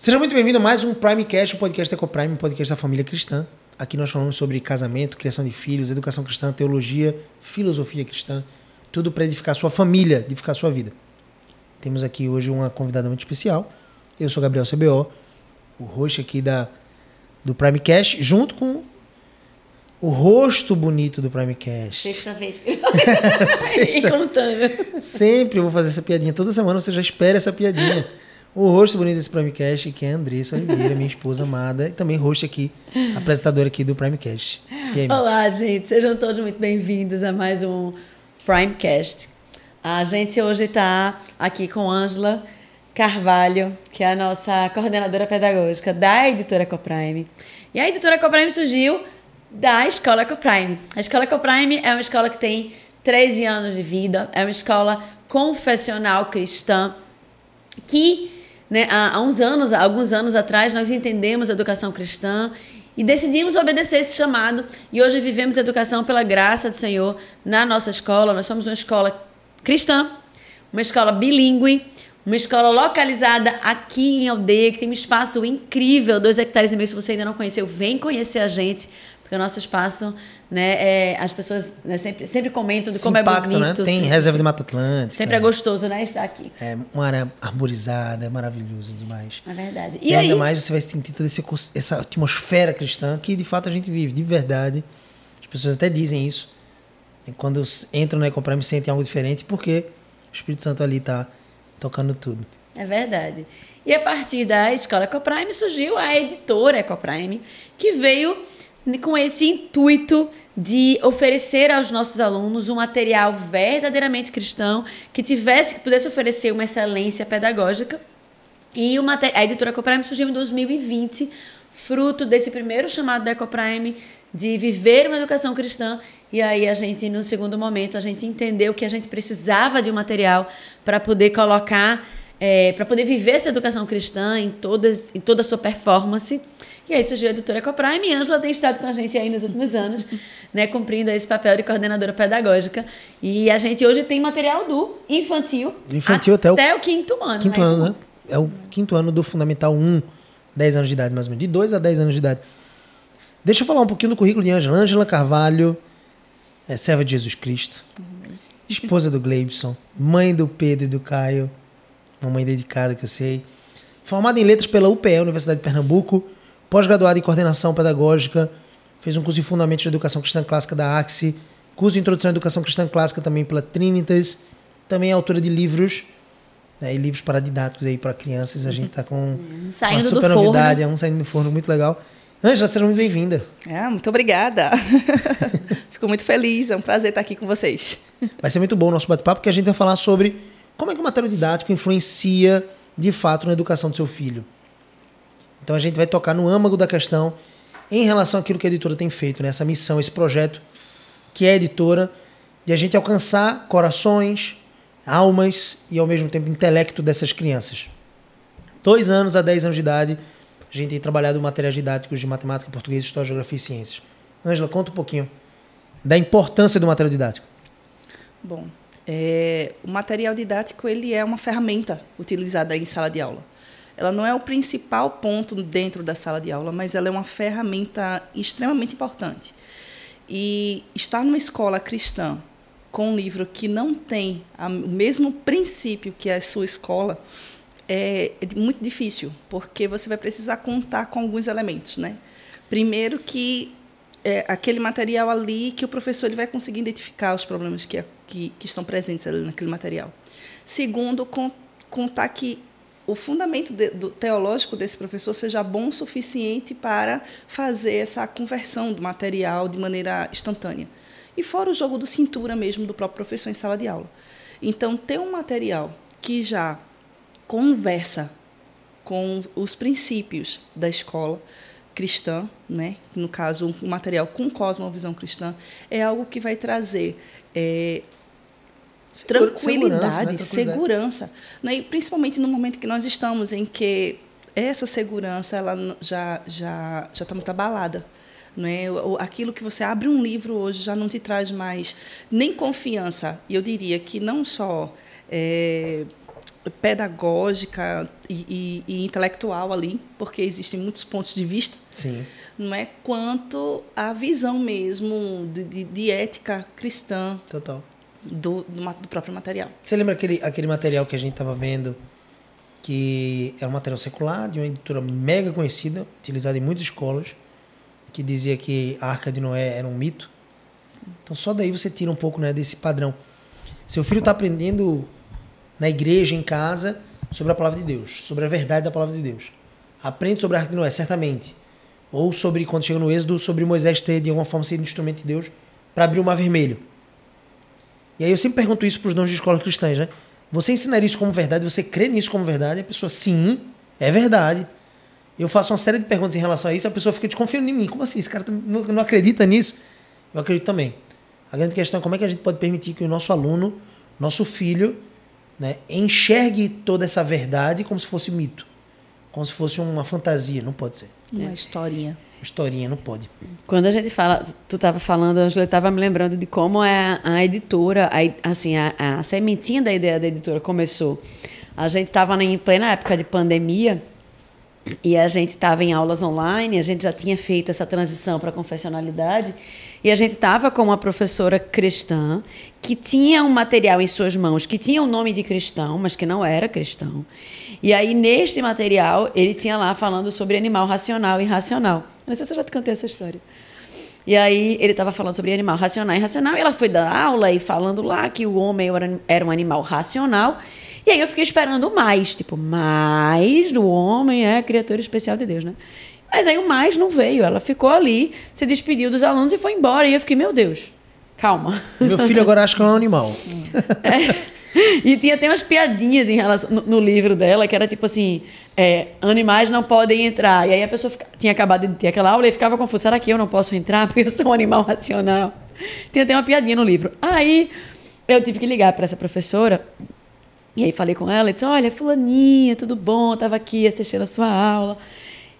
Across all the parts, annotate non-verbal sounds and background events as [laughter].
Seja muito bem-vindo a mais um Primecast, o um podcast da Ecoprime, um podcast da família cristã. Aqui nós falamos sobre casamento, criação de filhos, educação cristã, teologia, filosofia cristã, tudo para edificar sua família, edificar sua vida. Temos aqui hoje uma convidada muito especial. Eu sou Gabriel CBO, o host aqui da, do Primecast, junto com o rosto bonito do Primecast. Sexta vez [laughs] Sexta. contando. Sempre eu vou fazer essa piadinha. Toda semana você já espera essa piadinha. O rosto bonito desse Primecast, que é a Andressa Oliveira, minha esposa amada, e também host aqui, apresentadora aqui do Primecast. Aí, Olá, gente. Sejam todos muito bem-vindos a mais um Primecast. A gente hoje está aqui com Ângela Carvalho, que é a nossa coordenadora pedagógica da editora Coprime. E a editora Coprime surgiu da Escola Ecoprime. A Escola Ecoprime é uma escola que tem 13 anos de vida, é uma escola confessional cristã que né, há, há uns anos, há alguns anos atrás, nós entendemos a educação cristã e decidimos obedecer esse chamado e hoje vivemos a educação pela graça do Senhor na nossa escola. Nós somos uma escola cristã, uma escola bilíngue, uma escola localizada aqui em Aldeia, que tem um espaço incrível, dois hectares e meio. Se você ainda não conheceu, vem conhecer a gente. Porque o nosso espaço, né, é, as pessoas né, sempre, sempre comentam de como é impacto, é bonito. Né? Tem reserva de Mata Atlântica. Sempre é gostoso, né, estar aqui. É uma área arborizada, é maravilhoso demais. É verdade. E, e aí, ainda mais você vai sentir toda esse, essa atmosfera cristã que de fato a gente vive, de verdade. As pessoas até dizem isso. E quando entram na Ecoprime sentem algo diferente, porque o Espírito Santo ali está tocando tudo. É verdade. E a partir da escola Ecoprime surgiu a editora Ecoprime, que veio com esse intuito de oferecer aos nossos alunos um material verdadeiramente cristão que tivesse que pudesse oferecer uma excelência pedagógica. E uma, a editora Ecoprime surgiu em 2020, fruto desse primeiro chamado da Ecoprime de viver uma educação cristã. E aí a gente, no segundo momento, a gente entendeu que a gente precisava de um material para poder colocar, é, para poder viver essa educação cristã em, todas, em toda a sua performance. E aí surgiu a editora Coprime e Ângela tem estado com a gente aí nos últimos anos, né, cumprindo esse papel de coordenadora pedagógica. E a gente hoje tem material do infantil, infantil até, até o, o quinto ano. Quinto né? ano, né? É o quinto ano do Fundamental 1, 10 anos de idade, mais ou menos. De 2 a 10 anos de idade. Deixa eu falar um pouquinho do currículo de Ângela. Ângela Carvalho é serva de Jesus Cristo, esposa do Gleibson, mãe do Pedro e do Caio, uma mãe dedicada que eu sei. Formada em letras pela UPE, Universidade de Pernambuco, pós-graduada em coordenação pedagógica, fez um curso de Fundamentos de Educação Cristã Clássica da AXE, curso de Introdução à Educação Cristã Clássica também pela Trinitas, também é autora de livros, né, e livros para didáticos aí para crianças. A gente está com [laughs] hum, saindo uma super novidade, é um saindo do forno muito legal. Ângela, seja muito bem-vinda. É, muito obrigada. [laughs] Fico muito feliz, é um prazer estar aqui com vocês. Vai ser muito bom o nosso bate-papo, porque a gente vai falar sobre como é que o material didático influencia de fato na educação do seu filho. Então a gente vai tocar no âmago da questão em relação àquilo que a editora tem feito, nessa né? missão, esse projeto que é a editora, de a gente alcançar corações, almas e ao mesmo tempo intelecto dessas crianças. Dois anos a dez anos de idade, a gente tem trabalhado materiais didáticos de matemática, português, história, geografia e ciências. Ângela, conta um pouquinho da importância do material didático. Bom, é, o material didático ele é uma ferramenta utilizada em sala de aula. Ela não é o principal ponto dentro da sala de aula, mas ela é uma ferramenta extremamente importante. E estar numa escola cristã com um livro que não tem o mesmo princípio que a sua escola é, é muito difícil, porque você vai precisar contar com alguns elementos, né? Primeiro que é aquele material ali que o professor ele vai conseguir identificar os problemas que, que, que estão presentes ali naquele material. Segundo, contar que o fundamento de, do teológico desse professor seja bom o suficiente para fazer essa conversão do material de maneira instantânea. E fora o jogo do cintura mesmo do próprio professor em sala de aula. Então, ter um material que já conversa com os princípios da escola cristã, né? no caso, um material com cosmovisão cristã, é algo que vai trazer é, tranquilidade, segurança, né? segurança né? E principalmente no momento que nós estamos, em que essa segurança ela já já já está muito abalada. Né? Aquilo que você abre um livro hoje já não te traz mais nem confiança. E eu diria que não só é, pedagógica e, e, e, intelectual ali, porque existem muitos pontos de vista. Sim. Não é quanto a visão mesmo de, de, de ética cristã. Total. Do, do, do, próprio material. Você lembra aquele, aquele material que a gente estava vendo, que era um material secular, de uma editora mega conhecida, utilizada em muitas escolas, que dizia que a Arca de Noé era um mito? Então só daí você tira um pouco né, desse padrão. Seu filho está aprendendo na igreja, em casa, sobre a palavra de Deus, sobre a verdade da palavra de Deus. Aprende sobre a Arca de Noé, certamente. Ou sobre, quando chega no Êxodo, sobre Moisés ter de alguma forma sido instrumento de Deus para abrir o mar vermelho. E aí eu sempre pergunto isso para os donos de escolas cristãs, né? Você ensinaria isso como verdade? Você crê nisso como verdade? A pessoa, sim, é verdade. Eu faço uma série de perguntas em relação a isso, a pessoa fica desconfiando em mim. Como assim? Esse cara não acredita nisso? Eu acredito também. A grande questão é como é que a gente pode permitir que o nosso aluno, nosso filho, né, enxergue toda essa verdade como se fosse mito, como se fosse uma fantasia. Não pode ser. Uma historinha. Historinha, não pode. Quando a gente fala, tu estava falando, a Angela estava me lembrando de como é a editora, a, assim, a, a sementinha da ideia da editora começou. A gente estava em plena época de pandemia e a gente estava em aulas online, a gente já tinha feito essa transição para a confessionalidade. E a gente estava com uma professora cristã que tinha um material em suas mãos que tinha o nome de cristão, mas que não era cristão. E aí, neste material, ele tinha lá falando sobre animal racional e irracional. Não sei se eu já te contei essa história. E aí, ele estava falando sobre animal racional e irracional, e ela foi dar aula e falando lá que o homem era um animal racional. E aí eu fiquei esperando mais, tipo, mais o homem é criatura especial de Deus, né? Mas aí o mais não veio. Ela ficou ali, se despediu dos alunos e foi embora. E eu fiquei, meu Deus, calma. Meu filho agora acha que é um animal. [laughs] É. [laughs] E tinha até umas piadinhas em relação, no, no livro dela, que era tipo assim: é, animais não podem entrar. E aí a pessoa fica, tinha acabado de ter aquela aula e ficava confusa: será que eu não posso entrar [laughs] porque eu sou um animal racional? Tinha até uma piadinha no livro. Aí eu tive que ligar para essa professora. E aí falei com ela e disse: Olha, Fulaninha, tudo bom? Estava aqui assistindo a sua aula.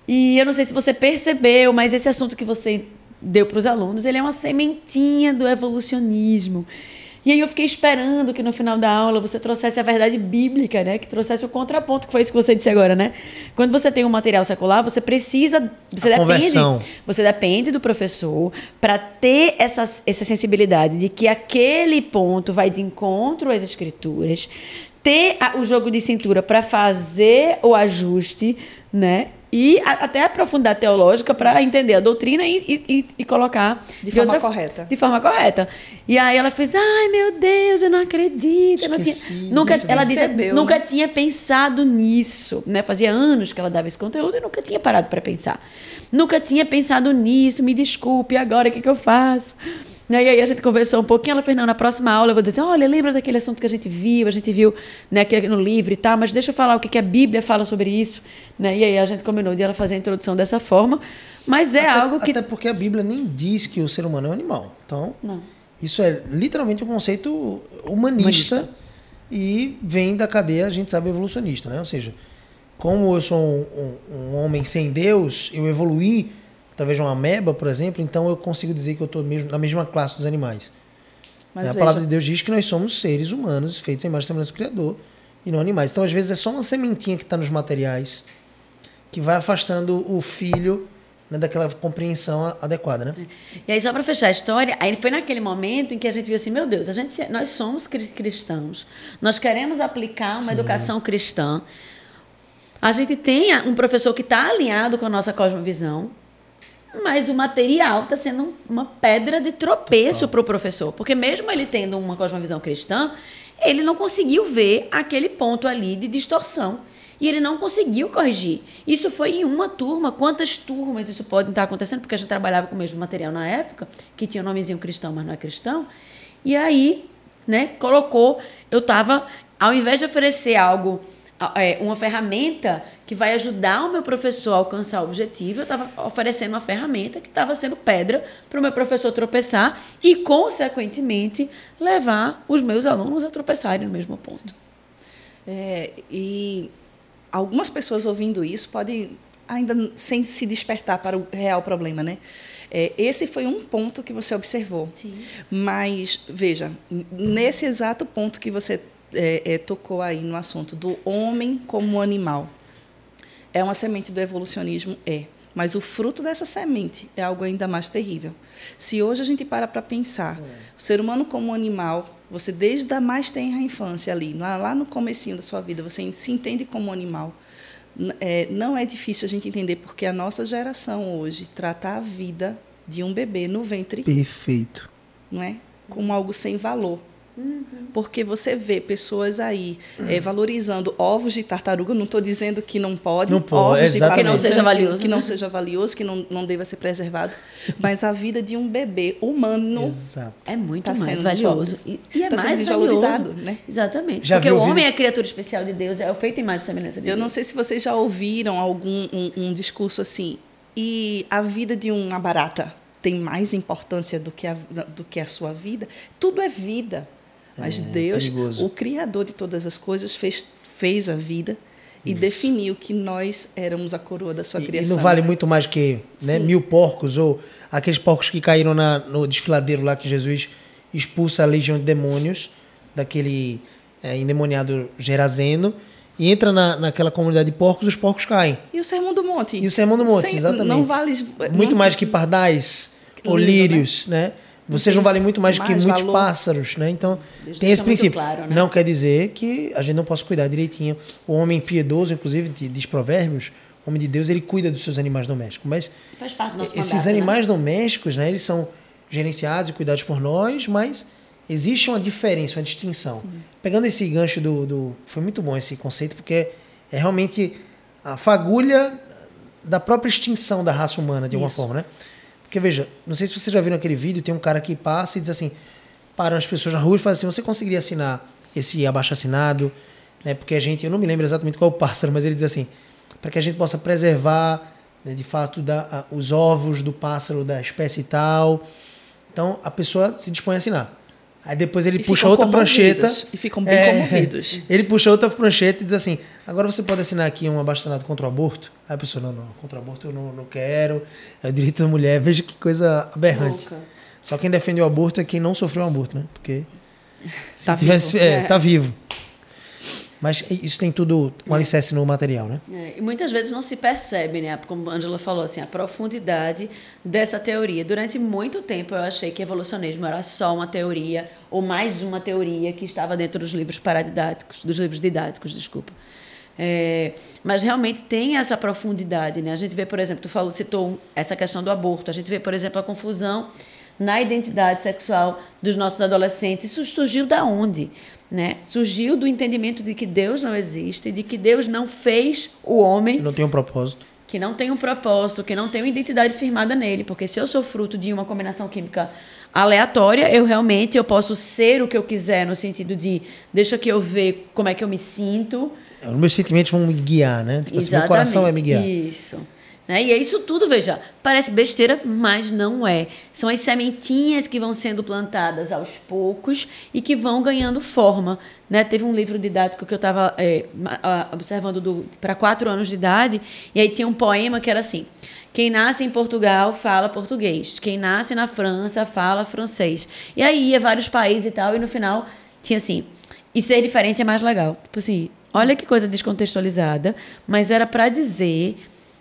E eu não sei se você percebeu, mas esse assunto que você deu para os alunos, ele é uma sementinha do evolucionismo. E aí eu fiquei esperando que no final da aula você trouxesse a verdade bíblica, né? Que trouxesse o contraponto, que foi isso que você disse agora, né? Quando você tem um material secular, você precisa, você a depende, conversão. você depende do professor para ter essa, essa sensibilidade de que aquele ponto vai de encontro às escrituras, ter o jogo de cintura para fazer o ajuste, né? E a, até aprofundar teológica para entender a doutrina e, e, e colocar de, de forma outra, correta. De forma correta. E aí ela fez: "Ai, meu Deus, eu não acredito". Eu não tinha, nunca ela disse, né? nunca tinha pensado nisso, né? Fazia anos que ela dava esse conteúdo e nunca tinha parado para pensar. Nunca tinha pensado nisso, me desculpe, agora o que, que eu faço? Né? E aí a gente conversou um pouquinho, ela fez, não, na próxima aula eu vou dizer, olha, lembra daquele assunto que a gente viu, a gente viu né, aqui no livro e tal, mas deixa eu falar o que, que a Bíblia fala sobre isso. Né? E aí a gente combinou de ela fazer a introdução dessa forma, mas é até, algo que... Até porque a Bíblia nem diz que o ser humano é um animal. Então, não. isso é literalmente um conceito humanista, humanista. e vem da cadeia, a gente sabe, evolucionista, né? Ou seja, como eu sou um, um, um homem sem Deus, eu evoluí através de uma ameba, por exemplo, então eu consigo dizer que eu estou na mesma classe dos animais. Mas a veja. palavra de Deus diz que nós somos seres humanos feitos em imagem e semelhança do Criador e não animais. Então, às vezes, é só uma sementinha que está nos materiais que vai afastando o filho né, daquela compreensão adequada, né? E aí, só para fechar a história, aí foi naquele momento em que a gente viu assim, meu Deus, a gente, nós somos cristãos, nós queremos aplicar uma Sim. educação cristã. A gente tem um professor que está alinhado com a nossa cosmovisão, mas o material está sendo uma pedra de tropeço para o professor, porque mesmo ele tendo uma cosmovisão cristã, ele não conseguiu ver aquele ponto ali de distorção. E ele não conseguiu corrigir. Isso foi em uma turma. Quantas turmas isso pode estar acontecendo? Porque a gente trabalhava com o mesmo material na época, que tinha o nomezinho cristão, mas não é cristão. E aí, né, colocou. Eu estava, ao invés de oferecer algo é, uma ferramenta que vai ajudar o meu professor a alcançar o objetivo. Eu estava oferecendo uma ferramenta que estava sendo pedra para o meu professor tropeçar e, consequentemente, levar os meus alunos a tropeçarem no mesmo ponto. É, e algumas pessoas ouvindo isso podem ainda sem se despertar para o real problema, né? É, esse foi um ponto que você observou. Sim. Mas, veja, nesse exato ponto que você é, é, tocou aí no assunto do homem como animal. É uma semente do evolucionismo? É. Mas o fruto dessa semente é algo ainda mais terrível. Se hoje a gente para para pensar, é. o ser humano como animal, você desde a mais tenra infância ali, lá, lá no comecinho da sua vida, você se entende como animal. É, não é difícil a gente entender porque a nossa geração hoje trata a vida de um bebê no ventre. Perfeito. Não é? Como algo sem valor. Porque você vê pessoas aí é, valorizando ovos de tartaruga. Não estou dizendo que não pode, não pode ovos de que não seja valioso, que, que, não seja valioso, que não, não deva ser preservado. Mas a vida de um bebê humano Exato. é muito tá mais valioso e, e é tá mais desvalorizado, né? Exatamente. Já Porque o homem é a criatura especial de Deus, é o feito em imagem e semelhança de Eu Deus. não sei se vocês já ouviram algum um, um discurso assim. E a vida de uma barata tem mais importância do que a, do que a sua vida? Tudo é vida. Mas é, Deus, perigoso. o Criador de todas as coisas, fez, fez a vida e Isso. definiu que nós éramos a coroa da sua e, criação. E não vale muito mais que né, mil porcos ou aqueles porcos que caíram na, no desfiladeiro lá que Jesus expulsa a legião de demônios daquele é, endemoniado Gerazeno e entra na, naquela comunidade de porcos, os porcos caem. E o Sermão do Monte? E o Sermão do Monte, Sem, exatamente. Não vale muito não, mais que pardais ou lírios, né? né? Vocês não valem muito mais, mais que muitos valor. pássaros, né? Então, Deus tem esse princípio. Claro, né? Não quer dizer que a gente não possa cuidar direitinho. O homem piedoso, inclusive, diz provérbios, o homem de Deus, ele cuida dos seus animais domésticos. Mas Faz parte do nosso esses mandato, animais né? domésticos, né? Eles são gerenciados e cuidados por nós, mas existe uma diferença, uma distinção. Sim. Pegando esse gancho do, do... Foi muito bom esse conceito, porque é realmente a fagulha da própria extinção da raça humana, de alguma Isso. forma, né? Porque veja, não sei se vocês já viram aquele vídeo, tem um cara que passa e diz assim, para as pessoas na rua e fala assim, você conseguiria assinar esse abaixo assinado, né? Porque a gente, eu não me lembro exatamente qual é o pássaro, mas ele diz assim, para que a gente possa preservar, né, de fato, da, a, os ovos do pássaro da espécie tal. Então a pessoa se dispõe a assinar. Aí depois ele e puxa outra prancheta. E ficam bem é, comovidos. [laughs] Ele puxa outra prancheta e diz assim: agora você pode assinar aqui um abaixo contra o aborto? Aí a pessoa: não, não, contra o aborto eu não, não quero. É o direito da mulher. [laughs] Veja que coisa aberrante. Louca. Só quem defende o aborto é quem não sofreu um aborto, né? Porque. Tá tivesse, vivo. É, é. Tá vivo. Mas isso tem tudo um alicerce no material, né? É, e muitas vezes não se percebe, né? Como a Angela falou, assim, a profundidade dessa teoria. Durante muito tempo eu achei que evolucionismo era só uma teoria, ou mais uma teoria que estava dentro dos livros paradidáticos, dos livros didáticos, desculpa. É, mas realmente tem essa profundidade, né? A gente vê, por exemplo, tu falou, citou essa questão do aborto. A gente vê, por exemplo, a confusão na identidade sexual dos nossos adolescentes. Isso surgiu da onde? Né? Surgiu do entendimento de que Deus não existe, de que Deus não fez o homem. Não tem um propósito. Que não tem um propósito, que não tem uma identidade firmada nele. Porque se eu sou fruto de uma combinação química aleatória, eu realmente eu posso ser o que eu quiser, no sentido de deixa que eu ver como é que eu me sinto. Os meus sentimentos vão me guiar, né? Tipo assim, meu coração vai me guiar. Isso. Né? E é isso tudo, veja, parece besteira, mas não é. São as sementinhas que vão sendo plantadas aos poucos e que vão ganhando forma. Né? Teve um livro didático que eu estava é, observando para quatro anos de idade, e aí tinha um poema que era assim. Quem nasce em Portugal fala português. Quem nasce na França fala francês. E aí ia vários países e tal, e no final tinha assim. E ser diferente é mais legal. Tipo assim, olha que coisa descontextualizada, mas era para dizer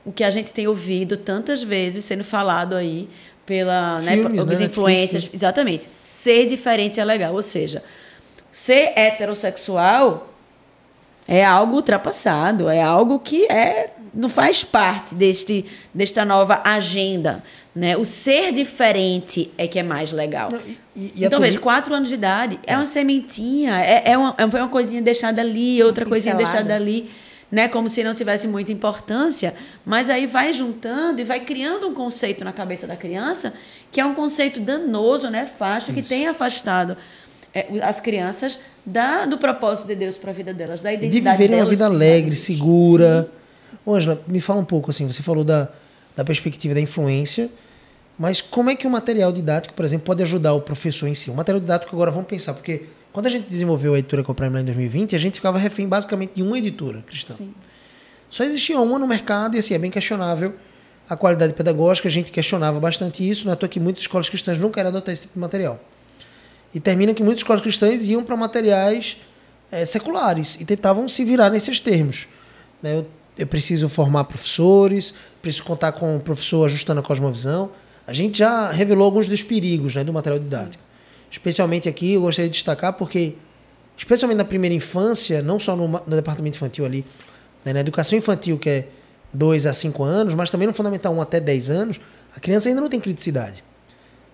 o que a gente tem ouvido tantas vezes sendo falado aí pela né, Filmes, né, influências. Netflix, exatamente. Ser diferente é legal. Ou seja, ser heterossexual é algo ultrapassado, é algo que é não faz parte deste, desta nova agenda. Né? O ser diferente é que é mais legal. Não, e, e então, veja, quatro anos de idade é, é uma sementinha, é, é, uma, é uma coisinha deixada ali, outra coisinha deixada ali né? Como se não tivesse muita importância, mas aí vai juntando e vai criando um conceito na cabeça da criança que é um conceito danoso, né? Fasto, que tem afastado é, as crianças da, do propósito de Deus para a vida delas, da identidade De viverem uma vida alegre, segura. Ângela, me fala um pouco assim, você falou da, da perspectiva da influência, mas como é que o material didático, por exemplo, pode ajudar o professor em si? O material didático agora vamos pensar, porque quando a gente desenvolveu a editora Coprime lá em 2020, a gente ficava refém basicamente de uma editora cristã. Sim. Só existia uma no mercado e assim, é bem questionável a qualidade pedagógica, a gente questionava bastante isso, não é à toa que muitas escolas cristãs nunca querem adotar esse tipo de material. E termina que muitas escolas cristãs iam para materiais é, seculares e tentavam se virar nesses termos. Né? Eu, eu preciso formar professores, preciso contar com o professor ajustando a cosmovisão. A gente já revelou alguns dos perigos né, do material didático. Especialmente aqui, eu gostaria de destacar porque, especialmente na primeira infância, não só no, no departamento infantil ali, né, na educação infantil, que é 2 a 5 anos, mas também no fundamental 1 até 10 anos, a criança ainda não tem criticidade.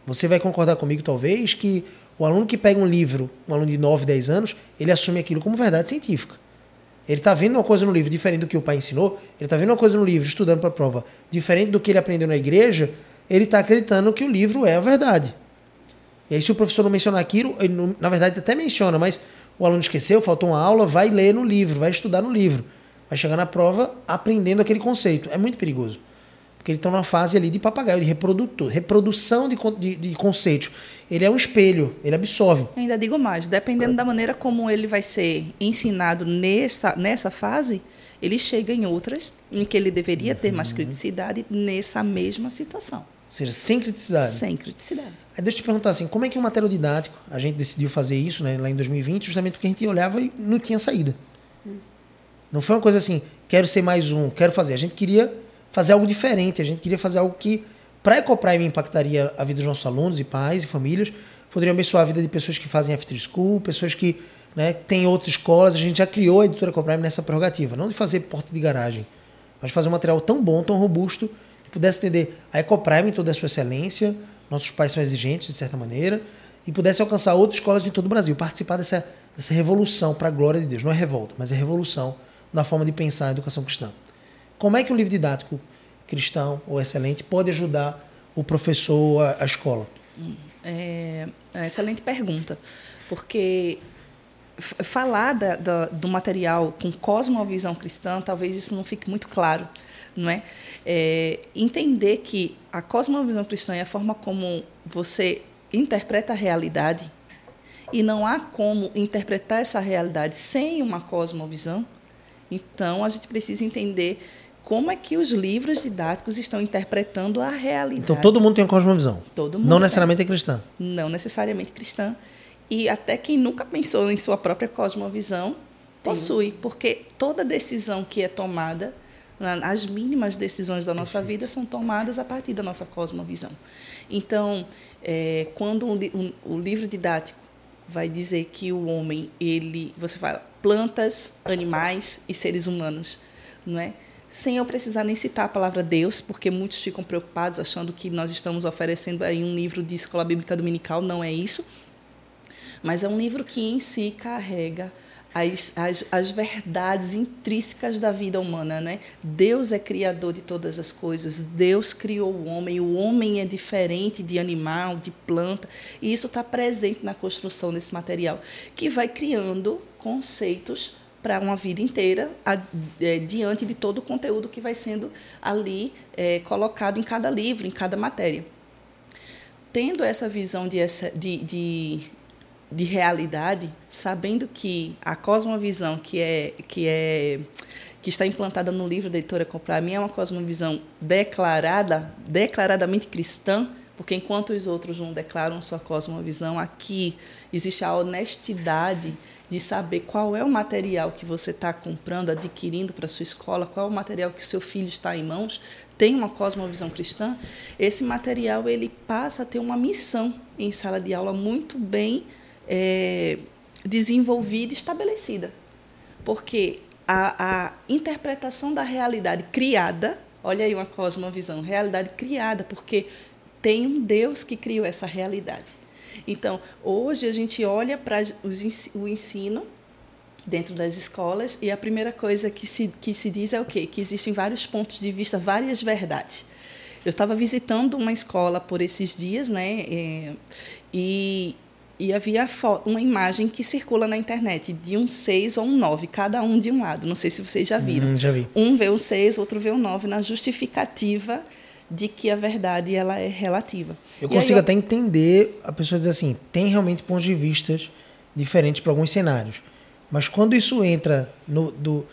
Você vai concordar comigo, talvez, que o aluno que pega um livro, um aluno de 9, 10 anos, ele assume aquilo como verdade científica. Ele está vendo uma coisa no livro diferente do que o pai ensinou, ele está vendo uma coisa no livro, estudando para a prova, diferente do que ele aprendeu na igreja, ele está acreditando que o livro é a verdade. E aí, se o professor não mencionar aquilo, não, na verdade até menciona, mas o aluno esqueceu, faltou uma aula, vai ler no livro, vai estudar no livro. Vai chegar na prova aprendendo aquele conceito. É muito perigoso. Porque ele está numa fase ali de papagaio, de reprodutor, reprodução de, de, de conceitos. Ele é um espelho, ele absorve. Ainda digo mais, dependendo da maneira como ele vai ser ensinado nessa, nessa fase, ele chega em outras em que ele deveria ter mais uhum. criticidade nessa mesma situação. Ou seja, sem criticidade. Sem criticidade. Aí deixa eu te perguntar assim, como é que o material didático, a gente decidiu fazer isso né, lá em 2020, justamente porque a gente olhava e não tinha saída. Hum. Não foi uma coisa assim, quero ser mais um, quero fazer. A gente queria fazer algo diferente. A gente queria fazer algo que, para a Ecoprime, impactaria a vida dos nossos alunos e pais e famílias, poderia abençoar a vida de pessoas que fazem after school, pessoas que né, têm outras escolas. A gente já criou a editora Ecoprime nessa prerrogativa, não de fazer porta de garagem, mas de fazer um material tão bom, tão robusto, pudesse atender a Ecoprime em toda a sua excelência. Nossos pais são exigentes, de certa maneira, e pudesse alcançar outras escolas em todo o Brasil, participar dessa, dessa revolução para a glória de Deus. Não é revolta, mas é revolução na forma de pensar a educação cristã. Como é que um livro didático cristão ou excelente pode ajudar o professor, a, a escola? É, é excelente pergunta, porque falar da, da, do material com cosmovisão cristã, talvez isso não fique muito claro, não é? é? Entender que a cosmovisão cristã é a forma como você interpreta a realidade e não há como interpretar essa realidade sem uma cosmovisão. Então a gente precisa entender como é que os livros didáticos estão interpretando a realidade. Então todo mundo tem uma cosmovisão. Todo mundo. Não necessariamente é cristã. Não necessariamente cristã. E até quem nunca pensou em sua própria cosmovisão possui, porque toda decisão que é tomada, as mínimas decisões da nossa vida são tomadas a partir da nossa cosmovisão. Então, é, quando um, um, o livro didático vai dizer que o homem, ele, você fala, plantas, animais e seres humanos, não é? sem eu precisar nem citar a palavra Deus, porque muitos ficam preocupados achando que nós estamos oferecendo aí um livro de escola bíblica dominical, não é isso. Mas é um livro que em si carrega as, as, as verdades intrínsecas da vida humana. Né? Deus é criador de todas as coisas, Deus criou o homem, o homem é diferente de animal, de planta, e isso está presente na construção desse material, que vai criando conceitos para uma vida inteira, a, é, diante de todo o conteúdo que vai sendo ali é, colocado em cada livro, em cada matéria. Tendo essa visão de, essa, de, de, de realidade, sabendo que a cosmovisão que é, que é que está implantada no livro da editora Comprar mim é uma cosmovisão declarada, declaradamente cristã, porque enquanto os outros não declaram sua cosmovisão, aqui existe a honestidade de saber qual é o material que você está comprando, adquirindo para sua escola, qual é o material que seu filho está em mãos, tem uma cosmovisão cristã, esse material ele passa a ter uma missão em sala de aula muito bem é, desenvolvida e estabelecida. Porque a, a interpretação da realidade criada, olha aí uma cosmovisão, realidade criada, porque tem um Deus que criou essa realidade. Então, hoje a gente olha para o ensino dentro das escolas e a primeira coisa que se, que se diz é o quê? Que existem vários pontos de vista, várias verdades. Eu estava visitando uma escola por esses dias, né? É, e, e havia uma imagem que circula na internet de um 6 ou um 9, cada um de um lado. Não sei se vocês já viram. Hum, já vi. Um vê o 6, outro vê o 9 na justificativa de que a verdade ela é relativa. Eu e consigo eu... até entender a pessoa dizer assim, tem realmente pontos de vista diferentes para alguns cenários. Mas quando isso entra no, do,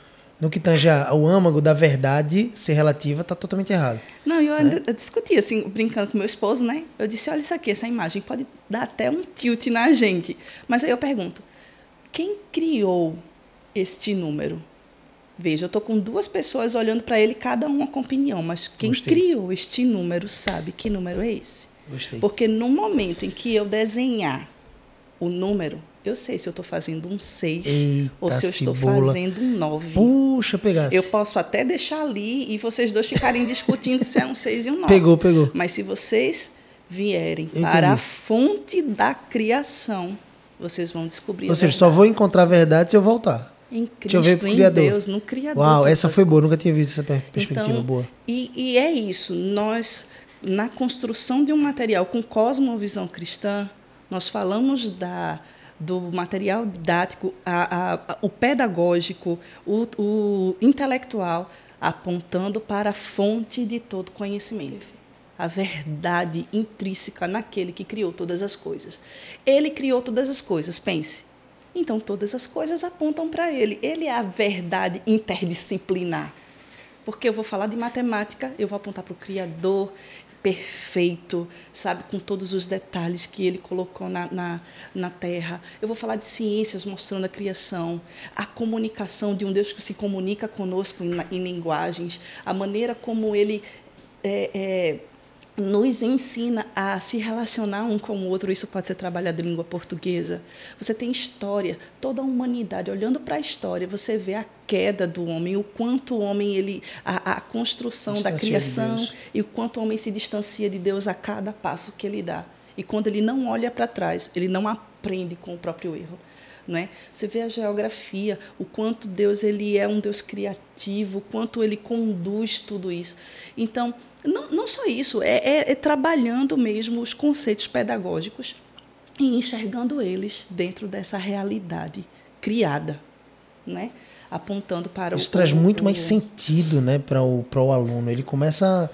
no que tange ao âmago da verdade ser relativa, está totalmente errado. Não, eu, né? eu discuti, assim, brincando com meu esposo, né? Eu disse, olha isso aqui, essa imagem pode dar até um tilt na gente. Mas aí eu pergunto, Quem criou este número? Veja, eu estou com duas pessoas olhando para ele, cada uma com opinião, mas quem Gostei. criou este número sabe que número é esse. Gostei. Porque no momento em que eu desenhar o número, eu sei se eu estou fazendo um 6 Eita, ou se eu estou cebola. fazendo um 9. Puxa, pegasse. Eu posso até deixar ali e vocês dois ficarem discutindo se é um 6 e um 9. Pegou, pegou. Mas se vocês vierem Eu para entendi. a fonte da criação, vocês vão descobrir Ou seja, só vou encontrar a verdade se eu voltar. em Deixa eu ver Cristo, pro em Criador. Deus, no Criador. Uau, essa foi as boa. coisas. Nunca tinha visto essa per- perspectiva Então, boa. E, e é isso. Nós, na construção de um material com cosmovisão cristã, nós falamos da, do material didático, a, a- o pedagógico, o, o intelectual, apontando para a fonte de todo conhecimento. A verdade intrínseca naquele que criou todas as coisas. Ele criou todas as coisas, pense. Então, todas as coisas apontam para ele. Ele é a verdade interdisciplinar. Porque eu vou falar de matemática, eu vou apontar para o Criador perfeito, sabe, com todos os detalhes que ele colocou na, na, na Terra. Eu vou falar de ciências mostrando a criação, a comunicação de um Deus que se comunica conosco em, em linguagens, a maneira como ele é, é, nos ensina a se relacionar um com o outro. Isso pode ser trabalhado em língua portuguesa. Você tem história, toda a humanidade olhando para a história, você vê a queda do homem, o quanto o homem ele a, a construção da de criação Deus. e o quanto o homem se distancia de Deus a cada passo que ele dá. E quando ele não olha para trás, ele não aprende com o próprio erro. Não é? Você vê a geografia, o quanto Deus ele é um Deus criativo, o quanto ele conduz tudo isso. Então, não, não só isso, é, é- é trabalhando mesmo os conceitos pedagógicos e enxergando eles dentro dessa realidade criada, né? apontando para Isso o traz o- muito o- mais sentido, né, para o, para o aluno. Ele começa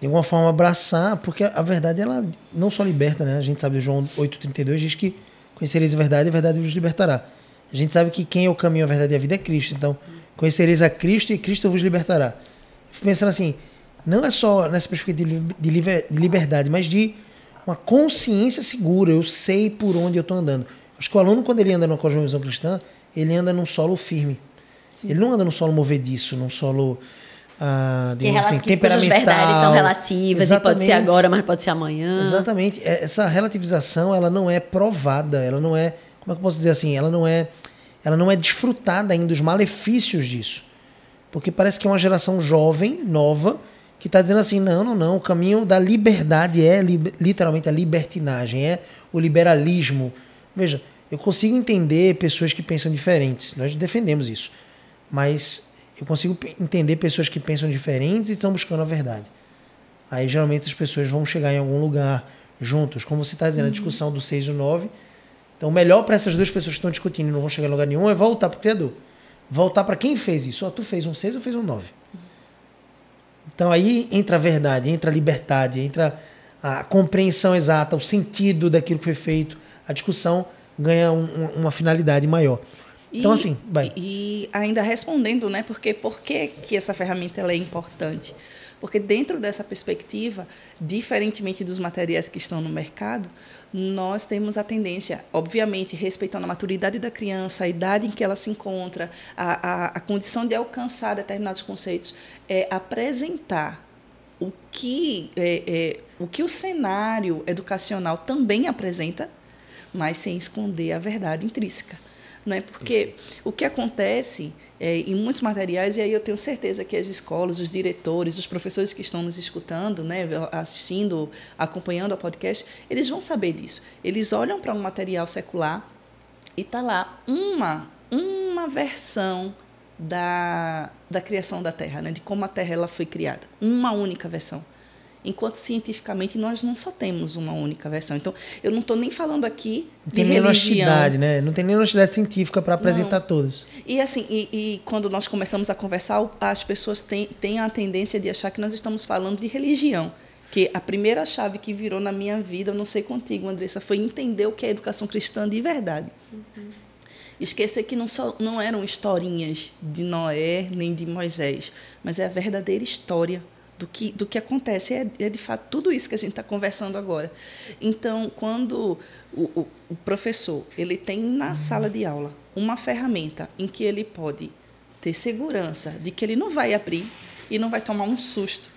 de alguma forma, abraçar, porque a verdade, ela não só liberta, né? A gente sabe, João 8,32 diz que conhecereis a verdade e a verdade vos libertará. A gente sabe que quem é o caminho, a verdade e a vida é Cristo. Então, conhecereis a Cristo e Cristo vos libertará. Fico pensando assim, não é só nessa perspectiva de li- de liber- de liberdade, mas de uma consciência segura. Eu sei por onde eu estou andando. Acho que o aluno, quando ele anda numa cosmovisão cristã, ele anda num solo firme. Ele não anda num solo movediço, num solo, ah, Que, assim, que temperamental. verdades são relativas e pode ser Exatamente. agora, mas pode ser amanhã. Exatamente. É, Essa relativização, ela não é provada, ela não é, como é que eu posso dizer assim, ela não é, ela não é desfrutada ainda dos malefícios disso. Porque parece que é uma geração jovem, nova, que está dizendo assim, não, não, não, o caminho da liberdade é li- literalmente a libertinagem, é o liberalismo. Veja, eu consigo entender pessoas que pensam diferentes, nós defendemos isso. Mas eu consigo entender pessoas que pensam diferentes e estão buscando a verdade. Aí geralmente as pessoas vão chegar em algum lugar juntos, como você está dizendo, a discussão do 6 e o 9. Então o melhor para essas duas pessoas que estão discutindo e não vão chegar em lugar nenhum é voltar para o Criador. Voltar para quem fez isso. Ó, tu fez um 6 ou fez um 9. Então aí entra a verdade, entra a liberdade, entra a compreensão exata, o sentido daquilo que foi feito. A discussão ganha um- um- uma finalidade maior. Então E- assim, vai. E ainda respondendo, né? Porque por que, que essa ferramenta ela é importante? Porque dentro dessa perspectiva, diferentemente dos materiais que estão no mercado, nós temos a tendência, obviamente, respeitando a maturidade da criança, a idade em que ela se encontra, a, a, a condição de alcançar determinados conceitos, é apresentar o que, é, é, o que o cenário educacional também apresenta, mas sem esconder a verdade intrínseca. Não é? Porque o que acontece é, em muitos materiais, e aí eu tenho certeza que as escolas, os diretores, os professores que estão nos escutando, né, assistindo, acompanhando o podcast, eles vão saber disso. Eles olham para um material secular e está lá uma, uma versão da, da criação da Terra, né, de como a Terra ela foi criada. Uma única versão enquanto cientificamente nós não só temos uma única versão. Então, eu não estou nem falando aqui Não de tem nem religião. né? Não tem nem honestidade científica para apresentar todos. E assim, e, e quando nós começamos a conversar, as pessoas têm, têm a tendência de achar que nós estamos falando de religião. Que a primeira chave que virou na minha vida, eu não sei contigo, Andressa, foi entender o que é educação cristã de verdade. Esquecer que não, só, não eram historinhas de Noé nem de Moisés, mas é a verdadeira história do que, do que acontece. É, é de fato tudo isso que a gente está conversando agora. Então, quando o, o, o professor ele tem na sala de aula uma ferramenta em que ele pode ter segurança de que ele não vai abrir e não vai tomar um susto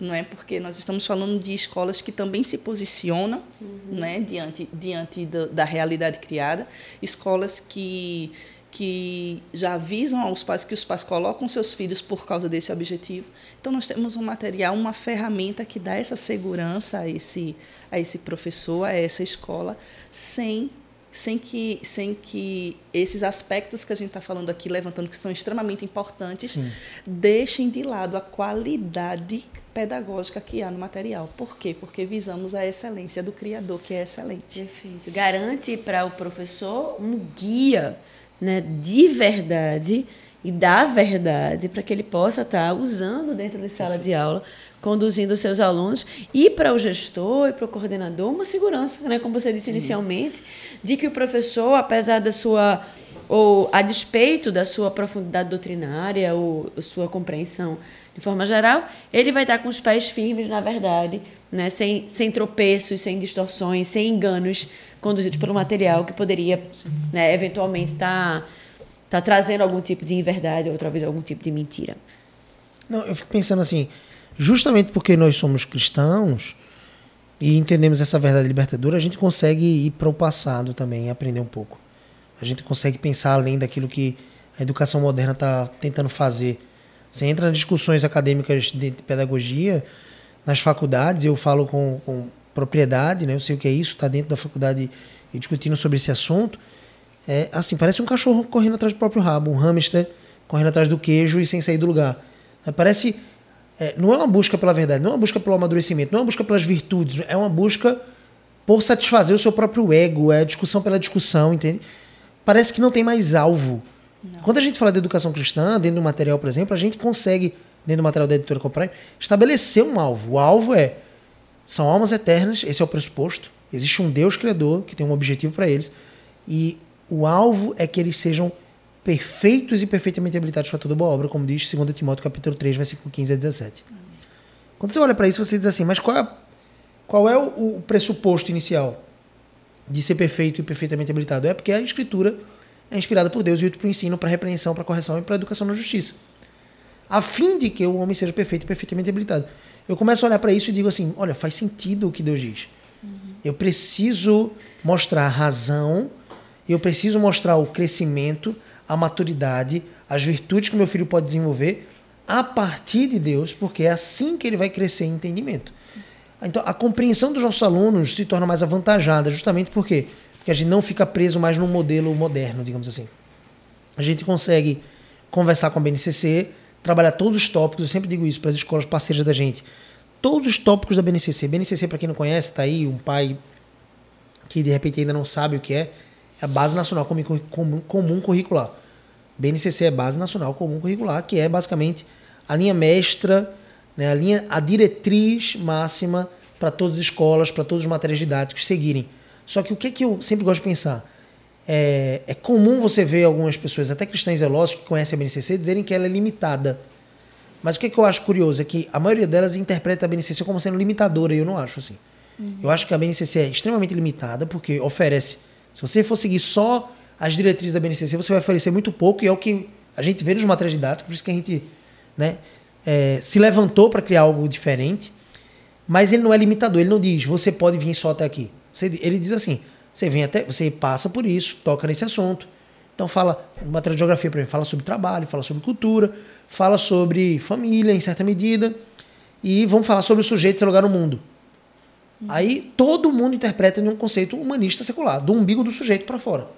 não é porque nós estamos falando de escolas que também se posicionam uhum. né, diante, diante da, da realidade criada, escolas que que já avisam aos pais que os pais colocam seus filhos por causa desse objetivo. Então nós temos um material, uma ferramenta que dá essa segurança a esse a esse professor, a essa escola, sem sem que, sem que esses aspectos que a gente está falando aqui, levantando, que são extremamente importantes, Sim. deixem de lado a qualidade pedagógica que há no material. Por quê? Porque visamos a excelência do criador, que é excelente. Perfeito. Garante para o professor um guia né, de verdade e da verdade para que ele possa estar tá usando dentro da sala de aula conduzindo os seus alunos e para o gestor e para o coordenador uma segurança, né, como você disse inicialmente, de que o professor, apesar da sua ou a despeito da sua profundidade doutrinária ou sua compreensão de forma geral, ele vai estar com os pés firmes na verdade, né, sem, sem tropeços, sem distorções, sem enganos conduzidos pelo material que poderia, né, eventualmente estar tá, tá trazendo algum tipo de inverdade ou talvez algum tipo de mentira. Não, eu fico pensando assim, justamente porque nós somos cristãos e entendemos essa verdade libertadora, a gente consegue ir para o passado também aprender um pouco. A gente consegue pensar além daquilo que a educação moderna está tentando fazer. Você entra nas discussões acadêmicas de pedagogia, nas faculdades, eu falo com, com propriedade, né? eu sei o que é isso, está dentro da faculdade e discutindo sobre esse assunto. É, assim, parece um cachorro correndo atrás do próprio rabo, um hamster correndo atrás do queijo e sem sair do lugar. Parece é, não é uma busca pela verdade, não é uma busca pelo amadurecimento, não é uma busca pelas virtudes, é uma busca por satisfazer o seu próprio ego, é discussão pela discussão, entende? Parece que não tem mais alvo. Não. Quando a gente fala de educação cristã, dentro do material, por exemplo, a gente consegue, dentro do material da editora Coprime, estabelecer um alvo. O alvo é são almas eternas, esse é o pressuposto. Existe um Deus criador que tem um objetivo para eles. E o alvo é que eles sejam perfeitos e perfeitamente habilitados para toda boa obra, como diz 2 Timóteo capítulo 3, versículo 15 a 17. Quando você olha para isso, você diz assim, mas qual é, qual é o, o, pressuposto inicial de ser perfeito e perfeitamente habilitado? É porque a escritura é inspirada por Deus e útil para o ensino, para a repreensão, para a correção e para a educação na justiça. A fim de que o homem seja perfeito e perfeitamente habilitado. Eu começo a olhar para isso e digo assim, olha, faz sentido o que Deus diz. Uhum. Eu preciso mostrar a razão, eu preciso mostrar o crescimento, a maturidade, as virtudes que meu filho pode desenvolver a partir de Deus, porque é assim que ele vai crescer em entendimento. Então, a compreensão dos nossos alunos se torna mais avantajada, justamente por quê? Porque a gente não fica preso mais num modelo moderno, digamos assim. A gente consegue conversar com a BNCC, trabalhar todos os tópicos, eu sempre digo isso para as escolas parceiras da gente. Todos os tópicos da BNCC. BNCC, para quem não conhece, está aí um pai que de repente ainda não sabe o que é, é a Base Nacional Comum, Comum Curricular. BNCC é Base Nacional Comum Curricular, que é basicamente a linha mestra, né, a, linha, a diretriz máxima para todas as escolas, para todos os materiais didáticos seguirem. Só que o que, que eu sempre gosto de pensar? É, é comum você ver algumas pessoas, até cristãs zelosas, que conhecem a BNCC, dizerem que ela é limitada. Mas o que, que eu acho curioso é que a maioria delas interpreta a BNCC como sendo limitadora, e eu não acho assim. Uhum. Eu acho que a BNCC é extremamente limitada, porque oferece se você for seguir só as diretrizes da BNCC, você vai oferecer muito pouco, e é o que a gente vê nos materiais didáticos, por isso que a gente né, é, se levantou para criar algo diferente, mas ele não é limitador, ele não diz, você pode vir só até aqui. Ele diz assim, você vem até, você passa por isso, toca nesse assunto. Então fala, matéria de geografia, para mim, fala sobre trabalho, fala sobre cultura, fala sobre família em certa medida, e vamos falar sobre o sujeito seu lugar no mundo. Aí todo mundo interpreta em um conceito humanista secular, do umbigo do sujeito para fora.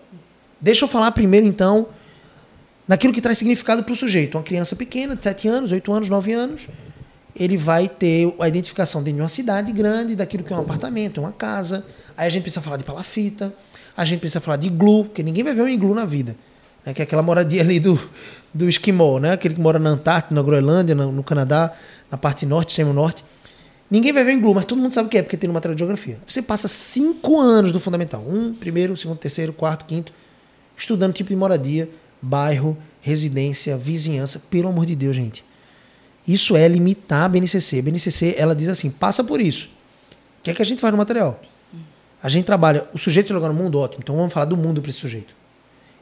Deixa eu falar primeiro, então, naquilo que traz significado para o sujeito. Uma criança pequena, de 7 anos, 8 anos, 9 anos, ele vai ter a identificação de uma cidade grande, daquilo que é um apartamento, uma casa. Aí a gente precisa falar de palafita, a gente precisa falar de iglu, porque ninguém vai ver um iglu na vida. Né? Que é aquela moradia ali do, do esquimó, né? aquele que mora na Antártida, na Groenlândia, no, no Canadá, na parte norte, extremo norte. Ninguém vai ver em Glue, mas todo mundo sabe o que é, porque tem no material de geografia. Você passa cinco anos do fundamental. Um, primeiro, segundo, terceiro, quarto, quinto, estudando tipo de moradia, bairro, residência, vizinhança. Pelo amor de Deus, gente. Isso é limitar a BNCC. A BNCC, ela diz assim, passa por isso. O que é que a gente faz no material? A gente trabalha o sujeito lugar no mundo, ótimo. Então vamos falar do mundo para esse sujeito.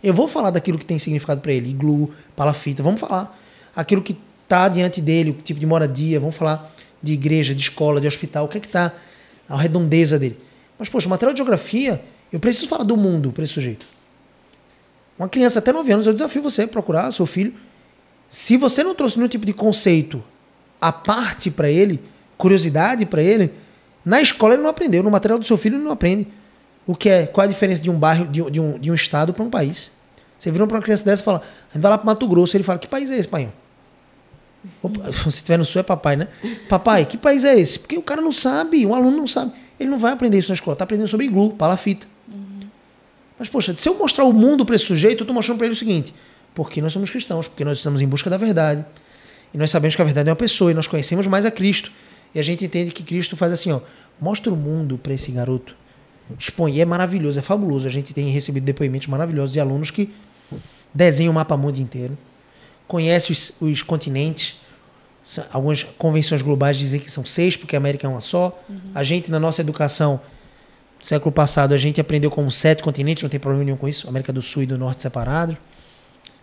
Eu vou falar daquilo que tem significado para ele, iglu, palafita, vamos falar. Aquilo que está diante dele, o tipo de moradia, vamos falar de igreja, de escola, de hospital, o que é que está a redondeza dele. Mas, poxa, o material de geografia, eu preciso falar do mundo para esse sujeito. Uma criança até 9 anos, eu desafio você a procurar seu filho. Se você não trouxe nenhum tipo de conceito à parte para ele, curiosidade para ele, na escola ele não aprendeu, no material do seu filho ele não aprende. O que é? Qual a diferença de um bairro, de, de um, de um estado para um país? Você vira para uma criança dessa e fala, a gente vai lá para Mato Grosso, ele fala, que país é esse, pai? Opa, [laughs] se estiver no sul é papai, né? Papai, que país é esse? Porque o cara não sabe, o aluno não sabe. Ele não vai aprender isso na escola, está aprendendo sobre iglu, palafita. Uhum. Mas, poxa, se eu mostrar o mundo para esse sujeito, eu estou mostrando para ele o seguinte: porque nós somos cristãos, porque nós estamos em busca da verdade. E nós sabemos que a verdade é uma pessoa, e nós conhecemos mais a Cristo. E a gente entende que Cristo faz assim, ó, mostra o mundo para esse garoto. Expõe, e é maravilhoso, é fabuloso. A gente tem recebido depoimentos maravilhosos de alunos que desenham o mapa mundo inteiro, conhecem os, os continentes, algumas convenções globais dizem que são seis, porque a América é uma só. Uhum. A gente, na nossa educação, século passado, a gente aprendeu como sete continentes, não tem problema nenhum com isso. América do Sul e do Norte separados.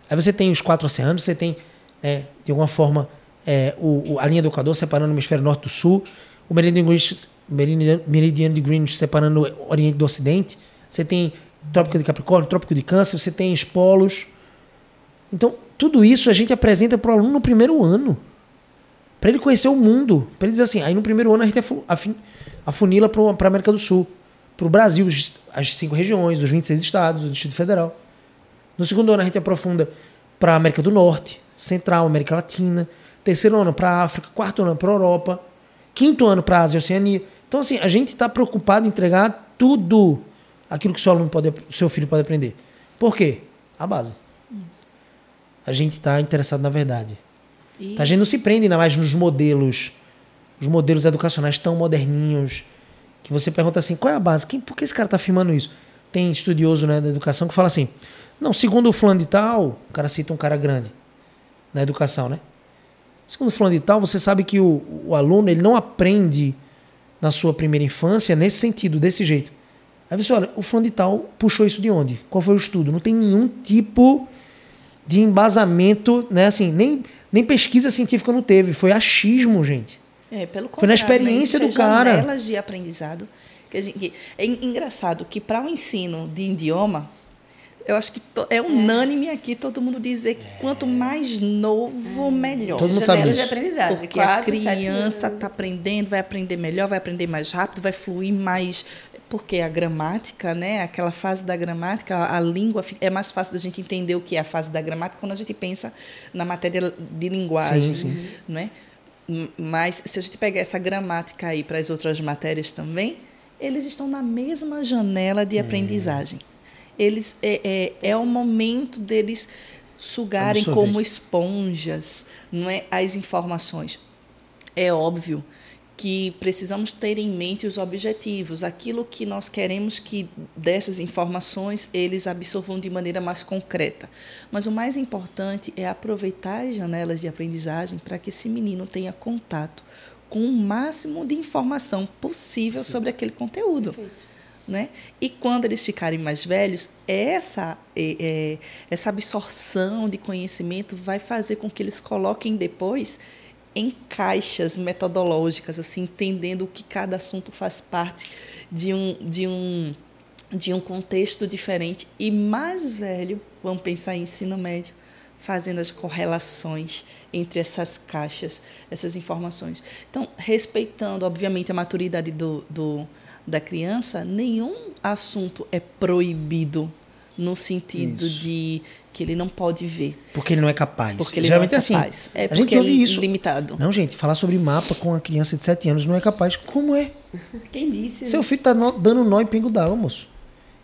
Aí você tem os quatro oceanos, você tem, né, de alguma forma, é, o, a linha do Equador separando o hemisfério norte do sul, o meridiano de Greenwich separando o Oriente do Ocidente. Você tem Trópico de Capricórnio, Trópico de Câncer, você tem os polos. Então, tudo isso a gente apresenta para o aluno no primeiro ano para ele conhecer o mundo. Para ele dizer assim, aí no primeiro ano a gente afunila para a América do Sul, para o Brasil, as cinco regiões, os 26 estados, o Distrito Federal. No segundo ano a gente aprofunda para a América do Norte, Central, América Latina. Terceiro ano para a África, quarto ano para a Europa, quinto ano para a Ásia e Oceania. Então, assim, a gente está preocupado em entregar tudo aquilo que o seu aluno pode, seu filho pode aprender. Por quê? A base. A gente está interessado na verdade. E... A gente não se prende ainda mais nos modelos, os modelos educacionais tão moderninhos, que você pergunta assim, qual é a base? Quem, por que esse cara está afirmando isso? Tem estudioso né, da educação que fala assim, não, segundo o fulano de tal, o cara cita um cara grande na educação, né? Segundo o fulano de tal, você sabe que o, o aluno ele não aprende na sua primeira infância nesse sentido, desse jeito. Aí você olha, o fulano de tal puxou isso de onde? Qual foi o estudo? Não tem nenhum tipo de embasamento, né? Assim, nem nem pesquisa científica não teve, foi achismo, gente. É, pelo Foi na experiência do cara. Janelas de aprendizado. Que gente, é engraçado que para o um ensino de idioma, eu acho que é unânime aqui todo mundo dizer que quanto mais novo, melhor. Todo mundo sabe isso. Porque a criança está aprendendo, vai aprender melhor, vai aprender mais rápido, vai fluir mais porque a gramática, né, aquela fase da gramática, a, a, língua é mais fácil da gente entender o que é a fase da gramática quando a gente pensa na matéria de linguagem, sim, sim. né? Mas se a gente pegar essa gramática aí para as outras matérias também, eles estão na mesma janela de é. aprendizagem. Eles é, é, é o momento deles sugarem Absorver. como esponjas, não é, as informações. É óbvio que precisamos ter em mente os objetivos, aquilo que nós queremos que dessas informações eles absorvam de maneira mais concreta. Mas o mais importante é aproveitar as janelas de aprendizagem para que esse menino tenha contato com o máximo de informação possível sobre aquele conteúdo. Né? E quando eles ficarem mais velhos, essa, é, é, essa absorção de conhecimento vai fazer com que eles coloquem depois em caixas metodológicas, assim, entendendo o que cada assunto faz parte de um, de um, de um contexto diferente. E mais velho, vamos pensar em ensino médio, fazendo as correlações entre essas caixas, essas informações. Então, respeitando, obviamente, a maturidade do, do, da criança, nenhum assunto é proibido no sentido Isso. de que ele não pode ver. Porque ele não é capaz. Porque ele Geralmente não é, assim, capaz. É, a gente ouve é isso. limitado. Não, gente, falar sobre mapa com uma criança de 7 anos não é capaz. Como é? [laughs] Quem disse? Seu filho tá no, dando nó em pingo d'água, moço.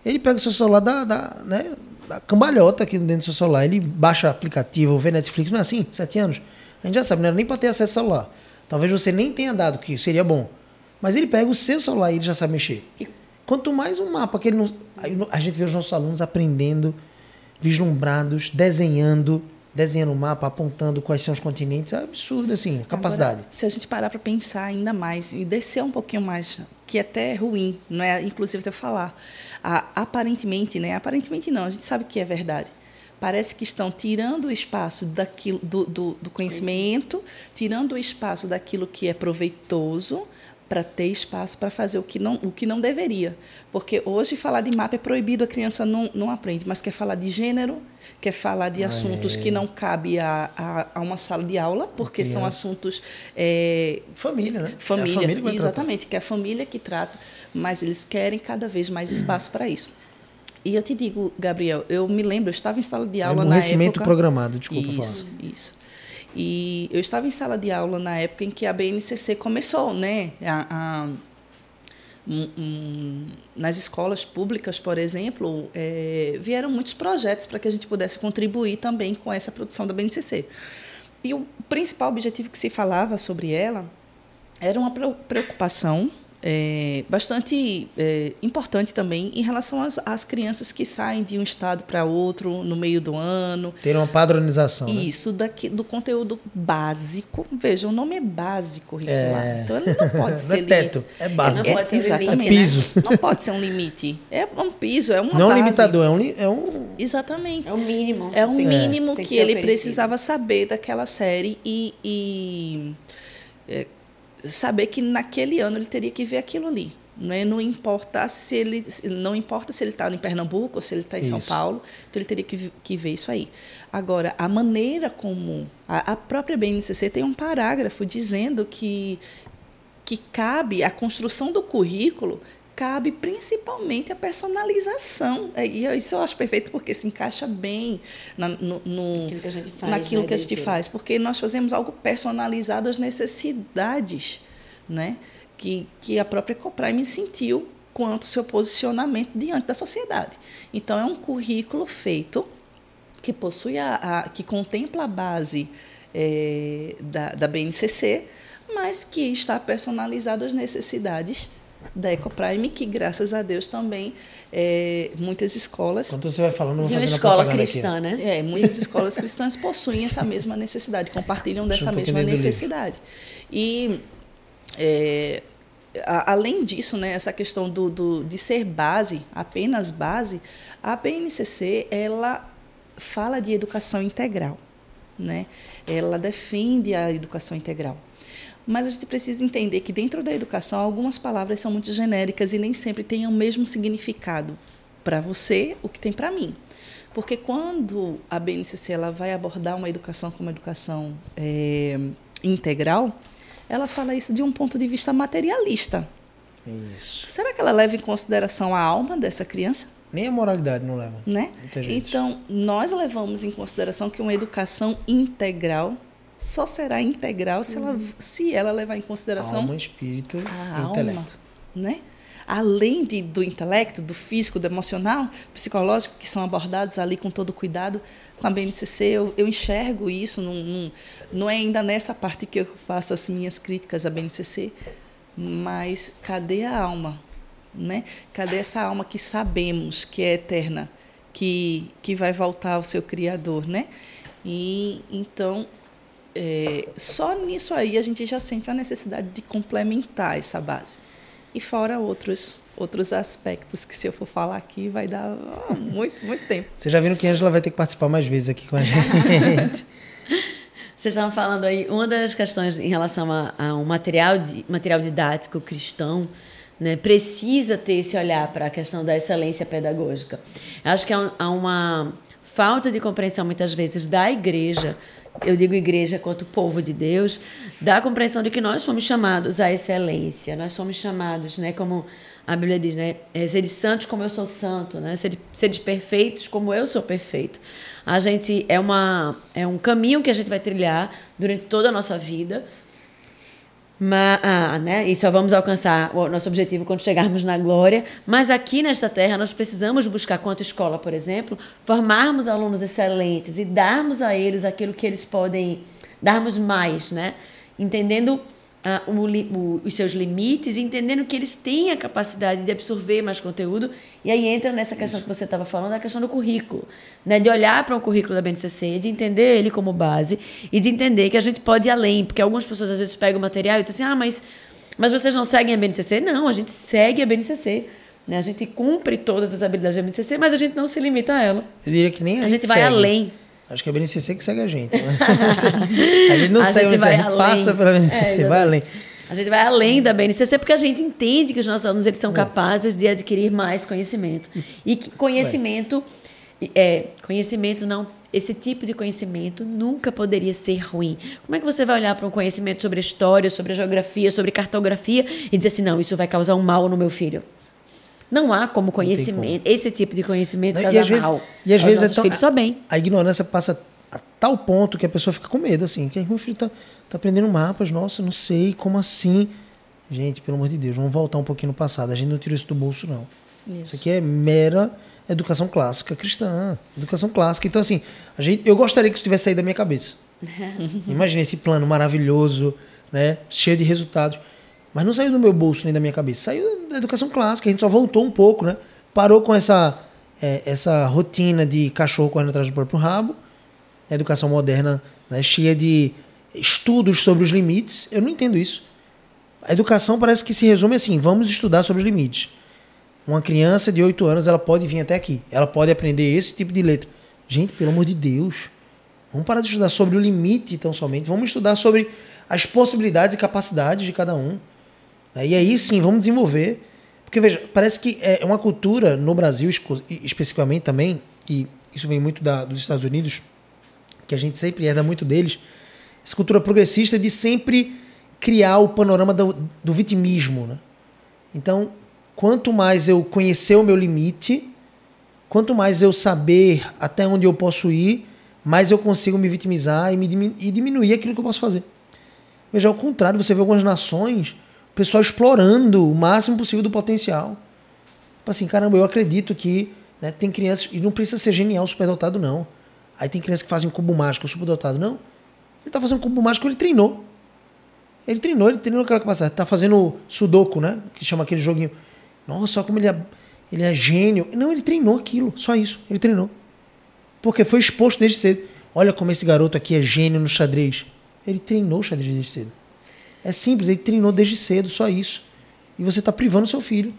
Ele pega o seu celular da, da, né, da cambalhota aqui dentro do seu celular. Ele baixa aplicativo, vê Netflix. Não é assim? 7 anos. A gente já sabe, não era nem para ter acesso ao celular. Talvez você nem tenha dado, que seria bom. Mas ele pega o seu celular e ele já sabe mexer. Quanto mais um mapa que ele não. A gente vê os nossos alunos aprendendo vislumbrados, desenhando. desenhando o mapa, apontando quais são os continentes, é absurdo, assim, a capacidade. Agora, se a gente parar para pensar ainda mais e descer um pouquinho mais, que até é ruim, não é? Inclusive até falar, a, aparentemente, né? Aparentemente não, a gente sabe que é verdade. Parece que estão tirando o espaço daquilo, do, do, do conhecimento, tirando o espaço daquilo que é proveitoso para ter espaço para fazer o que, não, o que não deveria. Porque hoje falar de mapa é proibido, a criança não, não aprende, mas quer falar de gênero, quer falar de ah, assuntos é. que não cabe a, a, a, uma sala de aula, porque são assuntos. É, família, né? Família, é família que exatamente, que é a família que trata, mas eles querem cada vez mais espaço para isso. E eu te digo, Gabriel, eu me lembro, eu estava em sala de aula é na época. programado, desculpa isso, falar. Isso. E eu estava em sala de aula na época em que a BNCC começou, né? A, a, um, um, nas escolas públicas, por exemplo, é, vieram muitos projetos para que a gente pudesse contribuir também com essa produção da BNCC. E o principal objetivo que se falava sobre ela era uma preocupação é, bastante é, importante também em relação às, às, crianças que saem de um estado para outro no meio do ano. Ter uma padronização. Né? Isso, né? daqui, do conteúdo básico. Veja, o nome é básico curricular. É... Então ele não pode ser. [laughs] Não é teto, é básico. Não pode ser exatamente, é piso. Né? Não pode ser um limite. É um piso, é uma Não base. limitador, é um, é um. Exatamente. É o mínimo. É o mínimo que, que ele oferecido. precisava saber daquela série e. e é, saber que naquele ano ele teria que ver aquilo ali. Né? Não importa se ele não importa se ele está em Pernambuco ou se ele está em isso. São Paulo, então ele teria que, que ver isso aí. Agora, a maneira como a, a própria BNCC tem um parágrafo dizendo que que cabe a construção do currículo cabe principalmente a personalização. É, e isso eu acho perfeito porque se encaixa bem na, no, no, naquilo que a gente faz. Naquilo né, que a gente faz porque nós fazemos algo personalizado às necessidades né, que, que a própria Coprime sentiu quanto ao seu posicionamento diante da sociedade. Então, é um currículo feito que possui a, a que contempla a base é, da, da BNCC, mas que está personalizado às necessidades da Ecoprime, que graças a Deus também é, muitas escolas. Quando você vai falando, fazer uma escola cristã, aqui. né? É, muitas escolas cristãs possuem essa mesma necessidade, compartilham dessa um mesma necessidade. E é, a, além disso, né, essa questão do, do, de ser base, apenas base, a BNCC ela fala de educação integral, né? Ela defende a educação integral. Mas a gente precisa entender que dentro da educação algumas palavras são muito genéricas e nem sempre têm o mesmo significado para você o que tem para mim. Porque quando a BNCC ela vai abordar uma educação como educação é, integral, ela fala isso de um ponto de vista materialista. Isso. Será que ela leva em consideração a alma dessa criança? Nem a moralidade não leva. Né? Então, nós levamos em consideração que uma educação integral só será integral se ela, se ela levar em consideração alma, espírito e intelecto. Alma, né? Além de, do intelecto, do físico, do emocional, psicológico, que são abordados ali com todo cuidado, com a BNCC, eu, eu enxergo isso, num, num, não é ainda nessa parte que eu faço as minhas críticas à BNCC, mas cadê a alma? Né? Cadê essa alma que sabemos que é eterna, que, que vai voltar ao seu Criador? Né? E então é, só nisso aí a gente já sente a necessidade de complementar essa base. E fora outros outros aspectos que se eu for falar aqui vai dar oh, muito, muito tempo. Vocês já viram que a Angela vai ter que participar mais vezes aqui com a gente. [laughs] Vocês estavam falando aí, uma das questões em relação a, a um material, de, material didático cristão, né, precisa ter esse olhar para a questão da excelência pedagógica. Eu acho que há uma falta de compreensão, muitas vezes, da igreja eu digo igreja quanto povo de Deus, dá a compreensão de que nós somos chamados à excelência, nós somos chamados, né, como a Bíblia diz, né, é, ser santos como eu sou santo, né, ser, ser perfeitos como eu sou perfeito. A gente é uma é um caminho que a gente vai trilhar durante toda a nossa vida, mas, ah, né? E só vamos alcançar o nosso objetivo quando chegarmos na glória. Mas aqui nesta terra nós precisamos buscar, quanto escola, por exemplo, formarmos alunos excelentes e darmos a eles aquilo que eles podem, darmos mais, né? Entendendo ah, o, o, os seus limites, entendendo que eles têm a capacidade de absorver mais conteúdo. E aí entra nessa questão Isso. que você estava falando, a questão do currículo. Né? De olhar para um currículo da BNCC, de entender ele como base e de entender que a gente pode ir além. Porque algumas pessoas às vezes pegam o material e dizem assim, ah, mas, mas vocês não seguem a BNCC? Não, a gente segue a BNCC. Né? A gente cumpre todas as habilidades da BNCC, mas a gente não se limita a ela. Eu diria que nem a, a gente, gente vai segue. além. Acho que é a BNCC que segue a gente. Né? [laughs] a gente não a segue, gente a gente passa pela BNCC, é, vai além. A gente vai além da BNCC porque a gente entende que os nossos alunos eles são é. capazes de adquirir mais conhecimento. E que conhecimento, é, conhecimento não esse tipo de conhecimento nunca poderia ser ruim. Como é que você vai olhar para um conhecimento sobre a história, sobre a geografia, sobre cartografia e dizer assim, não, isso vai causar um mal no meu filho? Não há como conhecimento, como. esse tipo de conhecimento não, causar e vezes, mal. E às vezes é só bem. A ignorância passa a tal ponto que a pessoa fica com medo, assim, que meu filho está tá aprendendo mapas, nossa, não sei, como assim? Gente, pelo amor de Deus, vamos voltar um pouquinho no passado. A gente não tirou isso do bolso, não. Isso, isso aqui é mera educação clássica cristã. Educação clássica. Então, assim, a gente, eu gostaria que isso tivesse saído da minha cabeça. [laughs] Imagina esse plano maravilhoso, né? Cheio de resultados. Mas não saiu do meu bolso nem da minha cabeça. Saiu da educação clássica. A gente só voltou um pouco, né? Parou com essa, é, essa rotina de cachorro correndo atrás do próprio rabo. A educação moderna, né? cheia de estudos sobre os limites. Eu não entendo isso. A educação parece que se resume assim: vamos estudar sobre os limites. Uma criança de 8 anos, ela pode vir até aqui. Ela pode aprender esse tipo de letra. Gente, pelo amor de Deus. Vamos parar de estudar sobre o limite tão somente. Vamos estudar sobre as possibilidades e capacidades de cada um. Né? E aí sim, vamos desenvolver. Porque, veja, parece que é uma cultura no Brasil, especificamente também, e isso vem muito da, dos Estados Unidos, que a gente sempre herda muito deles, essa cultura progressista de sempre criar o panorama do, do vitimismo. Né? Então, quanto mais eu conhecer o meu limite, quanto mais eu saber até onde eu posso ir, mais eu consigo me vitimizar e, me e diminuir aquilo que eu posso fazer. Veja, ao contrário, você vê algumas nações o pessoal explorando o máximo possível do potencial. Tipo assim, caramba, eu acredito que né, tem crianças, e não precisa ser genial, superdotado, não. Aí tem crianças que fazem cubo mágico, superdotado, não. Ele está fazendo cubo mágico, ele treinou. Ele treinou, ele treinou aquela capacidade. Está fazendo sudoku, né? Que chama aquele joguinho. Nossa, olha como ele é, ele é gênio. Não, ele treinou aquilo, só isso. Ele treinou. Porque foi exposto desde cedo. Olha como esse garoto aqui é gênio no xadrez. Ele treinou xadrez desde cedo. É simples, ele treinou desde cedo, só isso. E você está privando seu filho.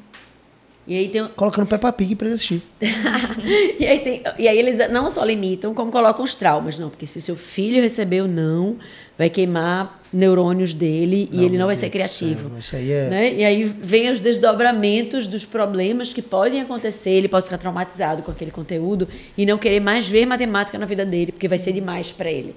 E aí tem... Colocando Peppa Pig para ele assistir. [laughs] e, aí tem... e aí eles não só limitam, como colocam os traumas. Não, porque se seu filho recebeu não, vai queimar neurônios dele não, e ele não vai ser criativo. Céu, isso aí é... Né? E aí vem os desdobramentos dos problemas que podem acontecer. Ele pode ficar traumatizado com aquele conteúdo e não querer mais ver matemática na vida dele, porque vai ser demais para ele.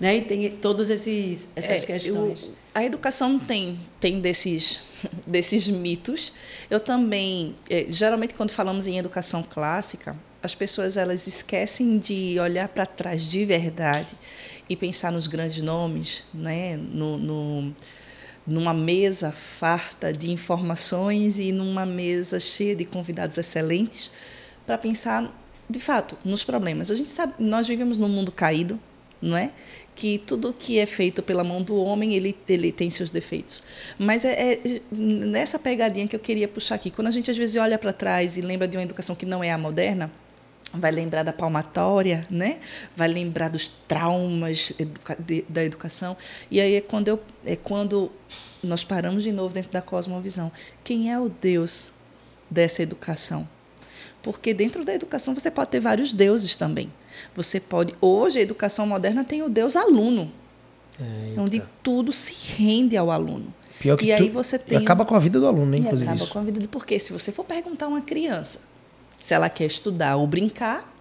Né? E tem todos esses essas é, questões. Eu, a educação tem tem desses [laughs] desses mitos. Eu também, é, geralmente quando falamos em educação clássica, as pessoas elas esquecem de olhar para trás de verdade e pensar nos grandes nomes, né? No, no, numa mesa farta de informações e numa mesa cheia de convidados excelentes para pensar de fato nos problemas. A gente sabe, nós vivemos num mundo caído, não é? Que tudo que é feito pela mão do homem ele, ele tem seus defeitos. Mas é, é, nessa pegadinha que eu queria puxar aqui. Quando a gente às vezes olha para trás e lembra de uma educação que não é a moderna, vai lembrar da palmatória, né? Vai lembrar dos traumas educa de, da educação. E aí é quando, eu, é quando nós paramos de novo dentro da cosmovisão. Quem é o Deus dessa educação? Porque dentro da educação você pode ter vários deuses também. Você pode. Hoje, a educação moderna tem o Deus aluno. Eita. Onde tudo se rende ao aluno. Pior que e aí você tem. Acaba com a vida do aluno, né, inclusive. Acaba isso. com a vida do. Porque se você for perguntar a uma criança se ela quer estudar ou brincar,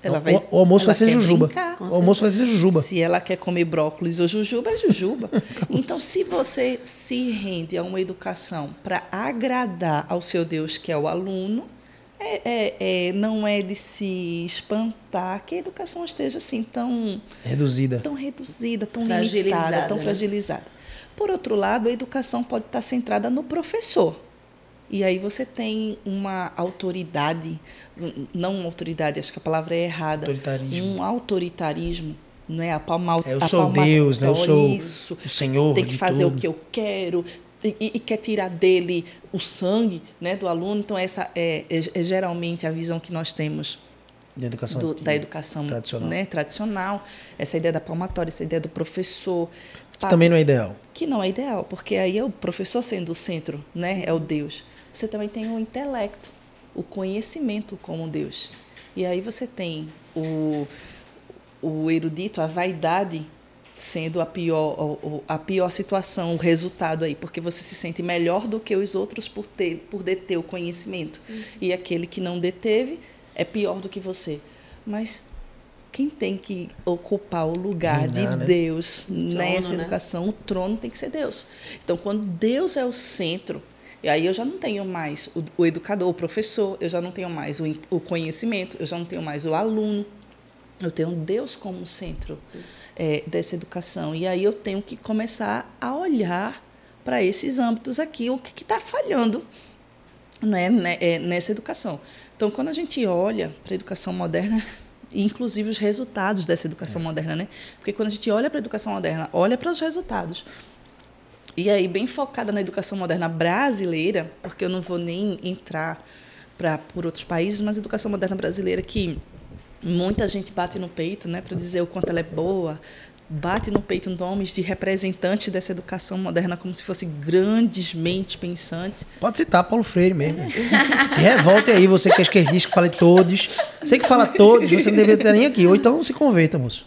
ela vai. O, almoço vai ser jujuba. Brincar, o almoço vai ser jujuba. Se ela quer comer brócolis ou jujuba, é jujuba. [laughs] então, se você se rende a uma educação para agradar ao seu Deus, que é o aluno, é, é, é, não é de se espantar que a educação esteja assim tão reduzida, tão reduzida, tão limitada, tão né? fragilizada. Por outro lado, a educação pode estar centrada no professor. E aí você tem uma autoridade, não uma autoridade, acho que a palavra é errada, autoritarismo. um autoritarismo não é a palma É, eu a sou Deus, né? Eu sou isso. o Senhor Tem que de fazer tudo. o que eu quero e, e- quer tirar dele o sangue, né, do aluno. Então essa é, é- é geralmente a visão que nós temos De educação do- da educação tradicional. né, tradicional. Essa ideia da palmatória, essa ideia do professor. Que também não é ideal. que não é ideal, porque aí é o professor sendo o centro, né? É o Deus. Você também tem o intelecto, o conhecimento como Deus. E aí você tem o, o erudito, a vaidade sendo a pior, a pior situação, o resultado aí, porque você se sente melhor do que os outros por ter, por deter o conhecimento. E aquele que não deteve é pior do que você. Mas quem tem que ocupar o lugar Reinar, de né? Deus nessa né? educação, o trono tem que ser Deus. Então, quando Deus é o centro, e aí eu já não tenho mais o, o educador, o professor, eu já não tenho mais o, o conhecimento, eu já não tenho mais o aluno, eu tenho Deus como centro é, dessa educação. E aí eu tenho que começar a olhar para esses âmbitos aqui, o que está falhando né, né, é, nessa educação. Então, quando a gente olha para a educação moderna, [laughs] inclusive os resultados dessa educação moderna, né? Porque quando a gente olha para a educação moderna, olha para os resultados. E aí, bem focada na educação moderna brasileira, porque eu não vou nem entrar pra, por outros países, mas a educação moderna brasileira que muita gente bate no peito, né, para dizer o quanto ela é boa, bate no peito nomes de representantes dessa educação moderna como se fossem grandes mentes pensantes. Pode citar Paulo Freire mesmo. se revolte aí, você que é esquerdista, que fala todos. Você que fala todos, você não deveria ter nem aqui. Ou então se converta, moço.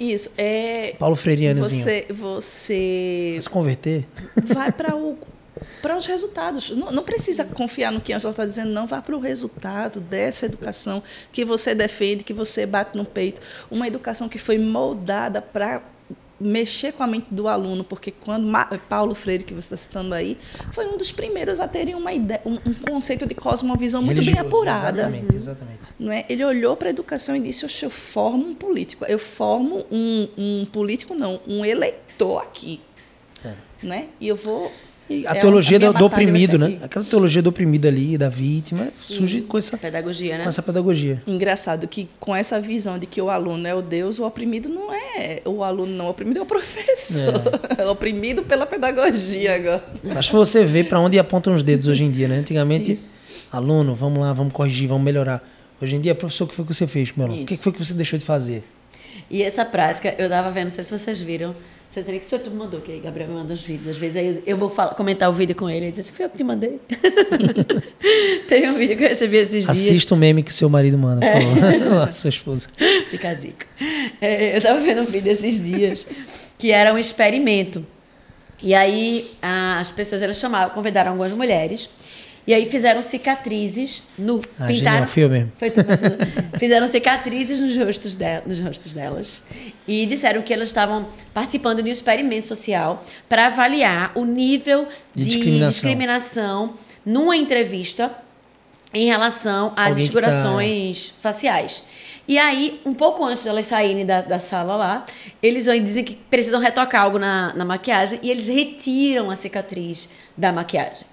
Isso, é Paulo Freirianozinho. você você Vai se converter? vai para o para os resultados. Não, não precisa confiar no que a Angela está dizendo, não. Vá para o resultado dessa educação que você defende, que você bate no peito. Uma educação que foi moldada para mexer com a mente do aluno, porque quando Paulo Freire, que você está citando aí, foi um dos primeiros a terem uma ideia, um, um conceito de cosmovisão muito bem Religioso, apurada Exatamente, exatamente. não é? Ele olhou para a educação e disse: eu formo um político. Eu formo um, um político, não, um eleitor aqui. É. Né? E eu vou. E a é teologia a minha do, oprimido, né? Aquela teologia do oprimido ali, da vítima, surge com essa, Pedagogia, né? com essa pedagogia. Engraçado que com essa visão de que o aluno é o Deus, o oprimido não é o aluno, não. O oprimido é o professor. É. [laughs] oprimido pela pedagogia agora. Acho que você vê para onde apontam os dedos hoje em dia, né? Antigamente, Isso. aluno, vamos lá, vamos corrigir, vamos melhorar. Hoje em dia, professor, o que foi que você fez, meu aluno? O que foi que você deixou de fazer? E essa prática, eu tava vendo, não sei se vocês viram, não sei se nem que o senhor tu me mandou, que aí Gabriel me manda uns vídeos. Às vezes aí eu, eu vou falar- comentar o vídeo com ele e diz assim, fui eu que te mandei. [laughs] Teve um vídeo que eu recebi esses dias. Assista o meme que seu marido manda, por favor. [laughs] a sua esposa. Fica a dica. É, eu tava vendo um vídeo esses dias que era um experimento. E aí a- as pessoas elas chamaram, convidaram algumas mulheres e aí fizeram cicatrizes no Ah, pintaram filme. Foi tudo. fizeram cicatrizes nos rostos, de- nos rostos delas e disseram que elas estavam participando de um experimento social para avaliar o nível De de, discriminação. discriminação numa entrevista em relação a Alguém tá- desfigurações faciais. E aí, um pouco antes de elas saírem da, da sala lá, eles dizem que precisam retocar algo na, na maquiagem e eles retiram a cicatriz da maquiagem.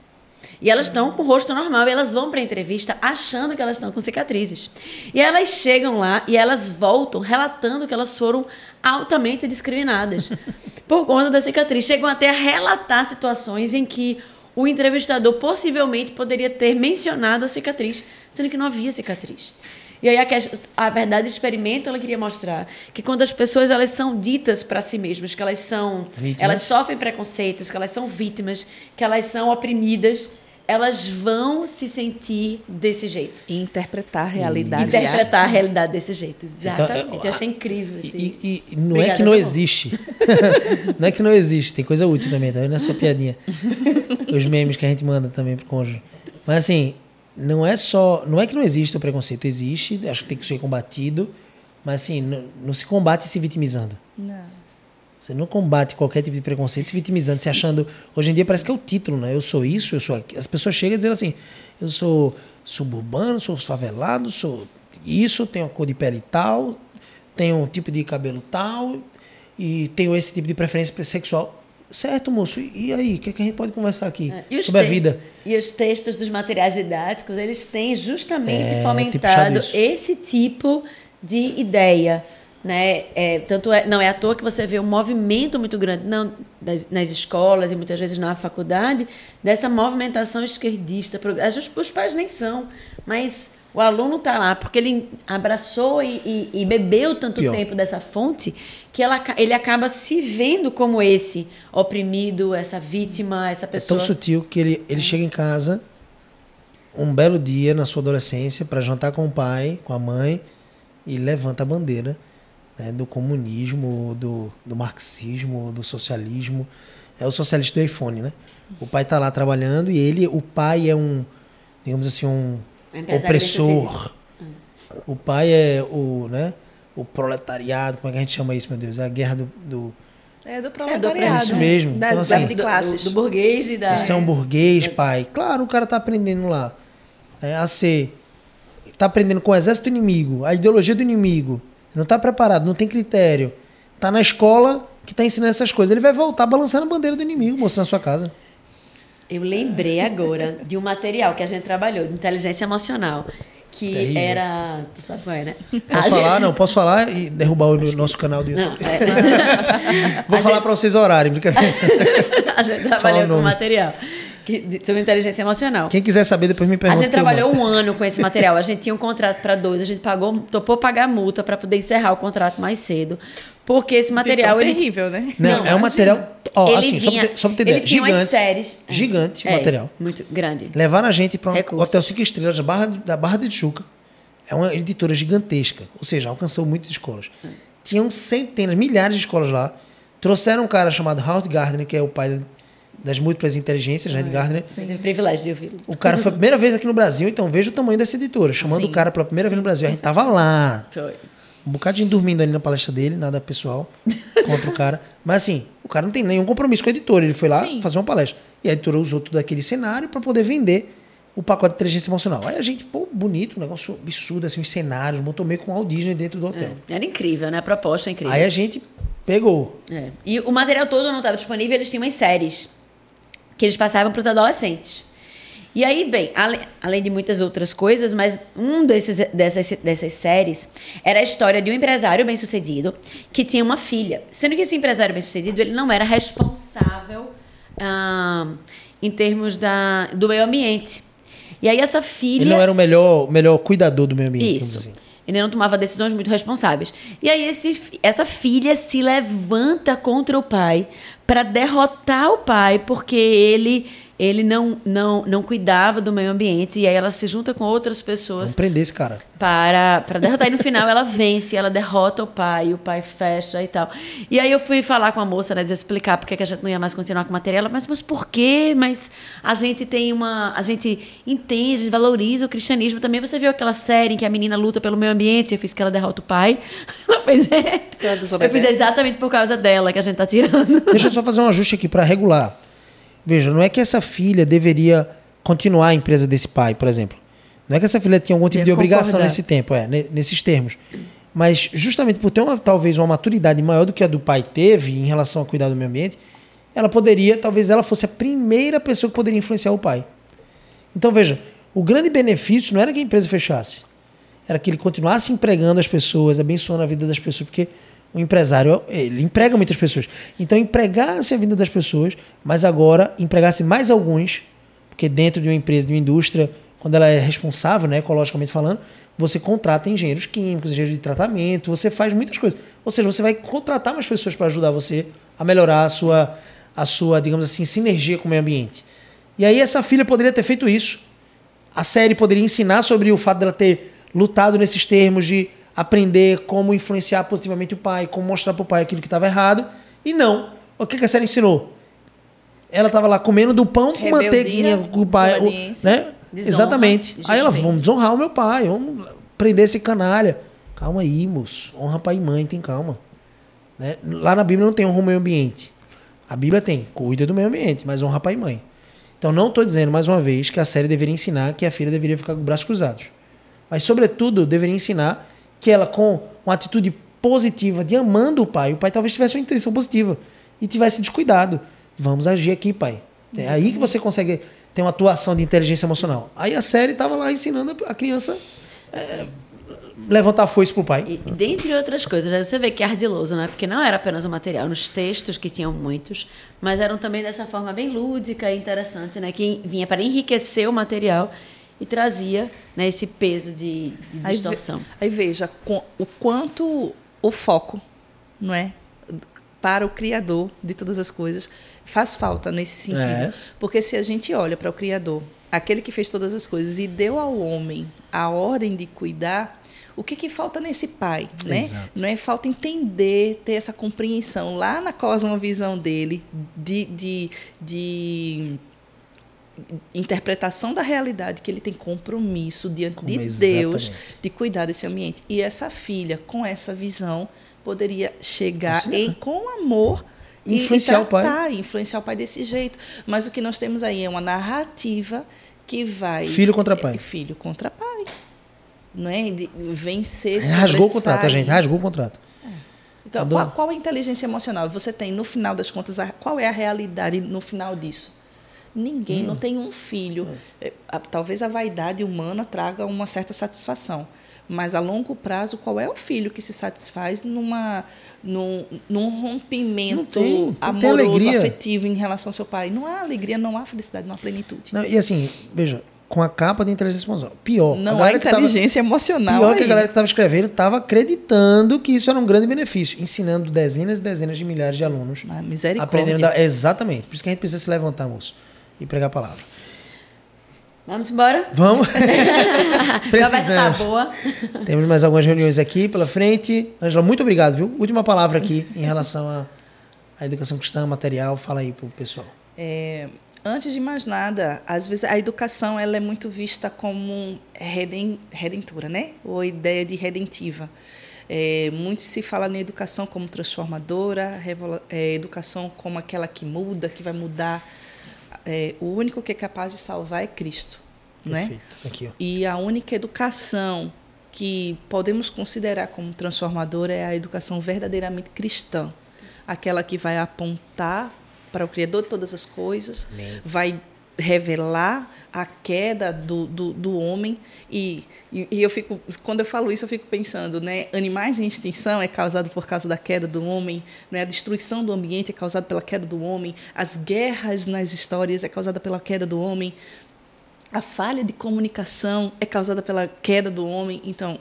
E elas estão com o rosto normal e elas vão para a entrevista achando que elas estão com cicatrizes. E elas chegam lá e elas voltam relatando que elas foram altamente discriminadas [laughs] por conta da cicatriz. Chegam até a relatar situações em que o entrevistador possivelmente poderia ter mencionado a cicatriz, sendo que não havia cicatriz. E aí a, a verdade do experimento ela queria mostrar que quando as pessoas elas são ditas para si mesmas que elas são Vítimas. elas sofrem preconceitos, que elas são vítimas, que elas são oprimidas, elas vão se sentir desse jeito. E interpretar a realidade. Interpretar a assim. realidade desse jeito. Então, Exatamente. Eu achei incrível. E, Assim. e- e não é Obrigada, que não tá existe. [laughs] não é que não existe. Tem coisa útil também, tá? Não é só piadinha. [laughs] Os memes que a gente manda também pro cônjuge. Mas assim, não é só. Não é que não existe o preconceito. Existe, acho que tem que ser combatido. Mas assim, não, não se combate se vitimizando. Não. Você não combate qualquer tipo de preconceito se vitimizando, se achando. Hoje em dia parece que é o título, né? Eu sou isso, eu sou aquilo. As pessoas chegam dizendo assim: eu sou suburbano, sou favelado, sou isso, tenho a cor de pele tal, tenho um tipo de cabelo tal e tenho esse tipo de preferência sexual. Certo, moço. E aí, o que, é que a gente pode conversar aqui É, sobre a vida? E os textos dos materiais didáticos, eles têm justamente É, puxado fomentado isso. esse tipo de ideia Né? É, tanto é, não é à toa que você vê um movimento muito grande não, das, nas escolas e muitas vezes na faculdade dessa movimentação esquerdista. Os pais nem são, mas o aluno está lá porque ele abraçou e, e, e bebeu tanto Pior. tempo dessa fonte que ela, ele acaba se vendo como esse oprimido, essa vítima, essa pessoa. É tão sutil que ele, ele chega em casa um belo dia na sua adolescência para jantar com o pai, com a mãe e levanta a bandeira né, do comunismo, do, do marxismo, do socialismo. É o socialista do iPhone, né? O pai está lá trabalhando e ele, o pai é um, digamos assim, um opressor. O pai é o, né? O proletariado, como é que a gente chama isso, meu Deus? É a guerra do, do é do proletariado. É isso mesmo. Das, então, assim, de classes. Do, do, burguês e da. Você é um burguês, pai. Claro, o cara tá aprendendo lá né, a ser. Tá aprendendo com o exército inimigo, a ideologia do inimigo não está preparado, não tem critério, está na escola que está ensinando essas coisas, ele vai voltar balançando a bandeira do inimigo, mostrando a sua casa. Eu lembrei agora de um material que a gente trabalhou, de inteligência emocional. Que Terrível. era. Tu sabe qual é, né? Posso a falar? Gente... Não, posso falar e derrubar o nosso canal do YouTube. Não, é... [laughs] Vou a falar gente... para vocês orarem, brincadeira. [laughs] a gente trabalhou com material que, sobre inteligência emocional. Quem quiser saber, depois me pergunta. A gente trabalhou um ano com esse material. A gente tinha um contrato para dois, a gente pagou, topou pagar multa para poder encerrar o contrato mais cedo. Porque esse material. Ele... terrível, né? Não, Não é um material. Ó, ele assim, vinha, só pra ter, ideia. Gigante. Séries, gigante o é, material. Muito grande. Levaram a gente para um hotel cinco estrelas da Barra, da Barra de Tijuca. É uma editora gigantesca. Ou seja, alcançou muitas escolas. Hum. Tinham centenas, milhares de escolas lá. Trouxeram um cara chamado Howard Gardner, que é o pai das múltiplas inteligências, né, de Gardner. Sim, o privilégio de ouvir. O cara foi a primeira vez aqui no Brasil, então veja o tamanho dessa editora, chamando Sim. o cara pela primeira Sim. vez no Brasil. A gente tava lá. Foi. Um bocadinho dormindo ali na palestra dele, nada pessoal [laughs] contra o cara. Mas assim, o cara não tem nenhum compromisso com a editora. Ele foi lá Sim. fazer uma palestra. E a editora usou todo aquele cenário para poder vender o pacote de inteligência emocional. Aí a gente, pô, bonito, um negócio absurdo, assim, os cenários, montou meio com o Walt Disney dentro do hotel. É, era incrível, né? A proposta é incrível. Aí a gente pegou. É. E o material todo não estava disponível, eles tinham umas séries que eles passavam para os adolescentes. E aí, bem, além de muitas outras coisas, mas um desses, dessas, dessas séries era a história de um empresário bem-sucedido que tinha uma filha. Sendo que esse empresário bem-sucedido ele não era responsável ah, em termos da, do meio ambiente. E aí essa filha... Ele não era o melhor, melhor cuidador do meio ambiente, Isso. Assim. Ele não tomava decisões muito responsáveis. E aí esse, essa filha se levanta contra o pai para derrotar o pai, porque ele ele não, não, não cuidava do meio ambiente e aí ela se junta com outras pessoas. Vamos prender esse cara. Para, para derrotar. E no final ela vence, ela derrota o pai, o pai fecha e tal. E aí eu fui falar com a moça, né, explicar porque que a gente não ia mais continuar com o material. Mas, mas por quê? Mas a gente tem uma. A gente entende, valoriza o cristianismo. Também você viu aquela série em que a menina luta pelo meio ambiente, eu fiz que ela derrota o pai. [laughs] Ela fez, é. Eu fiz exatamente por causa dela que a gente tá tirando. Deixa eu só fazer um ajuste aqui para regular. Veja, não é que essa filha deveria continuar a empresa desse pai, por exemplo. Não é que essa filha tinha algum tipo de obrigação nesse tempo, é, nesses termos. Mas justamente por ter uma, talvez uma maturidade maior do que a do pai teve em relação a cuidar do meio ambiente, ela poderia, talvez ela fosse a primeira pessoa que poderia influenciar o pai. Então veja, o grande benefício não era que a empresa fechasse, era que ele continuasse empregando as pessoas, abençoando a vida das pessoas, porque o empresário, ele emprega muitas pessoas. Então, empregasse a vida das pessoas, mas agora empregasse mais alguns, porque dentro de uma empresa, de uma indústria, quando ela é responsável, né, ecologicamente falando, você contrata engenheiros químicos, engenheiros de tratamento, você faz muitas coisas. Ou seja, você vai contratar mais pessoas para ajudar você a melhorar a sua, a sua, digamos assim, sinergia com o meio ambiente. E aí essa filha poderia ter feito isso. A série poderia ensinar sobre o fato dela ter lutado nesses termos de aprender como influenciar positivamente o pai, como mostrar para o pai aquilo que estava errado. E não. O que, que a série ensinou? Ela estava lá comendo do pão com manteiguinha com o pai. O, né? Desonra, Exatamente. Aí ela, vamos desonrar o meu pai, vamos prender esse canalha. Calma aí, moço. Honra pai e mãe, tem calma. Né? Lá na Bíblia não tem honra ao meio ambiente. A Bíblia tem, cuida do meio ambiente, mas honra pai e mãe. Então não estou dizendo, mais uma vez, que a série deveria ensinar que a filha deveria ficar com os braços cruzados. Mas, sobretudo, deveria ensinar que ela, com uma atitude positiva de amando o pai, o pai talvez tivesse uma intenção positiva e tivesse descuidado. Vamos agir aqui, pai. É aí que você consegue ter uma atuação de inteligência emocional. Aí a série estava lá ensinando a criança é, levantar a foice pro pai. E, dentre outras coisas, aí você vê que é ardiloso, né? Porque não era apenas o material, nos textos que tinham muitos, mas eram também dessa forma bem lúdica e interessante, né? Que vinha para enriquecer o material e trazia né, esse peso de, de Aí, distorção. ve- aí veja com- o quanto o foco, não é? Para o Criador de todas as coisas, faz falta nesse sentido. É. Porque se a gente olha para o Criador, aquele que fez todas as coisas e deu ao homem a ordem de cuidar, o que, que falta nesse pai, né? Exato. Não é falta entender, ter essa compreensão lá na cosmovisão dele de, de, de interpretação da realidade que ele tem compromisso diante Como de exatamente. Deus de cuidar desse ambiente. E essa filha, com essa visão, poderia chegar Auxiliar. em, com amor Influenciar e o pai. tratar, influenciar o pai desse jeito. Mas o que nós temos aí é uma narrativa que vai Filho contra pai. é, filho contra pai, não é? De vencer. Rasgou o contrato, sobressair. gente? Rasgou o contrato. Então, qual, qual é a inteligência emocional? Você tem, no final das contas, a- qual é a realidade no final disso? Ninguém, Hum. não tem um filho. É, a- Talvez a vaidade humana traga uma certa satisfação. Mas a longo prazo, qual é o filho que se satisfaz numa, num, num rompimento Não tem- não amoroso, afetivo em relação ao seu pai? Não há alegria, não há felicidade, não há plenitude. Não, e assim, veja, com a capa de inteligência emocional. Pior. Não a há que tava- inteligência emocional. Pior que a aí. galera que estava escrevendo estava acreditando que isso era um grande benefício, ensinando dezenas e dezenas de milhares de alunos misericórdia. aprendendo. Da... Exatamente. Por isso que a gente precisa se levantar, moço, e pregar a palavra. Vamos embora? Vamos? A conversa tá Precisamos. boa. Temos mais algumas reuniões aqui pela frente. Ângela, muito obrigado, viu? Última palavra aqui em relação à à educação cristã, material. Fala aí pro pessoal. É, antes de mais nada, às vezes a educação ela é muito vista como reden, redentora, né? Ou ideia de redentiva. É, muito se fala na educação como transformadora, é, educação como aquela que muda, que vai mudar. É, o único que é capaz de salvar é Cristo, né? Perfeito. Aqui, ó. E a única educação que podemos considerar como transformadora é a educação verdadeiramente cristã. Aquela que vai apontar para o Criador de todas as coisas, Amém. vai revelar a queda do, do, do homem. E, e, e eu fico, quando eu falo isso, eu fico pensando, né? Animais em extinção é causado por causa da queda do homem, né? a destruição do ambiente é causada pela queda do homem, as guerras nas histórias é causada pela queda do homem. A falha de comunicação é causada pela queda do homem. Então,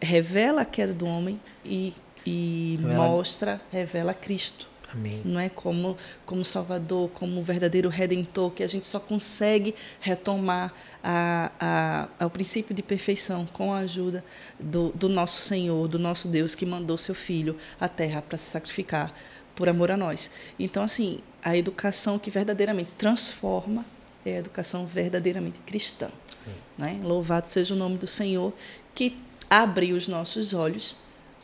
revela a queda do homem e, e Revela- mostra, revela Cristo. Amém. Não é como, como Salvador, como verdadeiro Redentor, que a gente só consegue retomar a, a, ao princípio de perfeição com a ajuda do, do nosso Senhor, do nosso Deus, que mandou seu Filho à terra para se sacrificar por amor a nós. Então, assim, a educação que verdadeiramente transforma é a educação verdadeiramente cristã. Né? Louvado seja o nome do Senhor, que abriu os nossos olhos.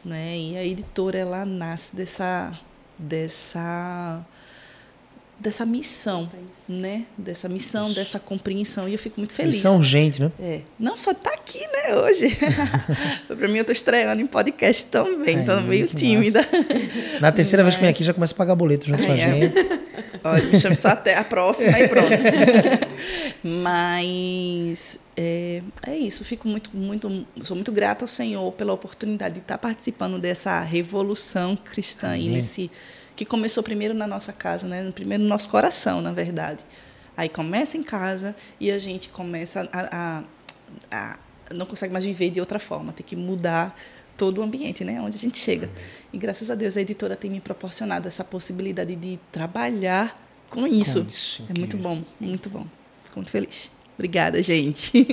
Né? E a editora ela nasce dessa, dessa, dessa missão, né? dessa missão, dessa compreensão. E eu fico muito feliz. Missão urgente, né? É. Não só tá aqui, né, hoje. [laughs] Para mim, eu tô estreando em podcast também, Aí, tô meio tímida. Na terceira vez que vem aqui já começa a pagar boleto junto com a Ai, é. gente. [laughs] Olha, me chame só até a próxima e pronto. [laughs] Mas é, é isso. Fico muito, muito, sou muito grata ao Senhor pela oportunidade de estar participando dessa revolução cristã aí Amém. nesse que começou primeiro na nossa casa, né? Primeiro no nosso coração, na verdade. Aí começa em casa e a gente começa a, a, a não consegue mais viver de outra forma, tem que mudar todo o ambiente, né, onde a gente chega. E graças a Deus a editora tem me proporcionado essa possibilidade de trabalhar com isso. isso, é muito bom, muito bom. Fico muito feliz. Obrigada, gente.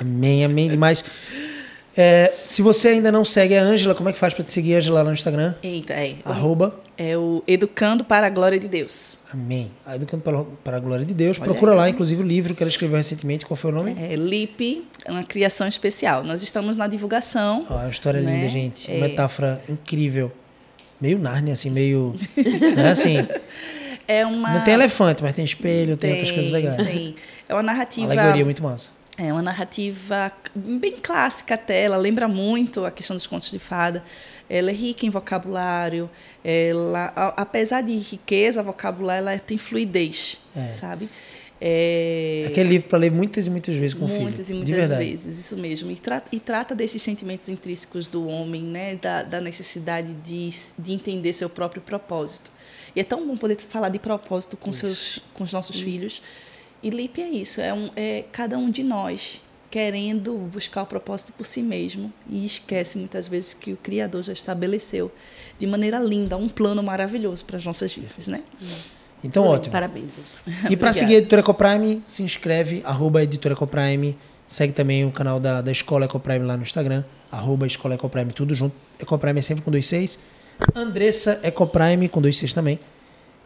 Amém, amém demais. [laughs] É, se você ainda não segue a Ângela, como é que faz para te seguir, Ângela, lá no Instagram? Eita, é. Arroba. É o Educando para a Glória de Deus. Amém. A Educando para, para a Glória de Deus. Olha Procura aí. lá, inclusive, o livro que ela escreveu recentemente. Qual foi o nome? É Lipe, uma criação especial. Nós estamos na divulgação. É uma história né? linda, gente. Uma É. metáfora incrível. Meio Narnia, assim, meio. Não é assim. [laughs] É uma Não tem elefante, mas tem espelho, tem, outras coisas legais. tem. É uma narrativa Uma alegoria muito massa. É uma narrativa bem clássica até, ela lembra muito a questão dos contos de fada. Ela é rica em vocabulário, ela, a- apesar de riqueza vocabular, ela tem fluidez, É. sabe? É... Aquele livro para ler muitas e muitas vezes com o filho. Muitas e muitas vezes, isso mesmo. E, tra e trata desses sentimentos intrínsecos do homem, né? da, da necessidade de, de entender seu próprio propósito. E é tão bom poder falar de propósito com, seus, com os nossos filhos. E Lipe é isso, é, um, é cada um de nós querendo buscar o propósito por si mesmo e esquece muitas vezes que o Criador já estabeleceu de maneira linda um plano maravilhoso para as nossas vidas, né? Então, ótimo. Parabéns. E para seguir a Editora Ecoprime, se inscreve, arroba Editora Ecoprime. Segue também o canal da, da Escola Ecoprime lá no Instagram, arroba Escola Ecoprime, tudo junto. Ecoprime é sempre com dois seis. Andressa Ecoprime com dois seis também.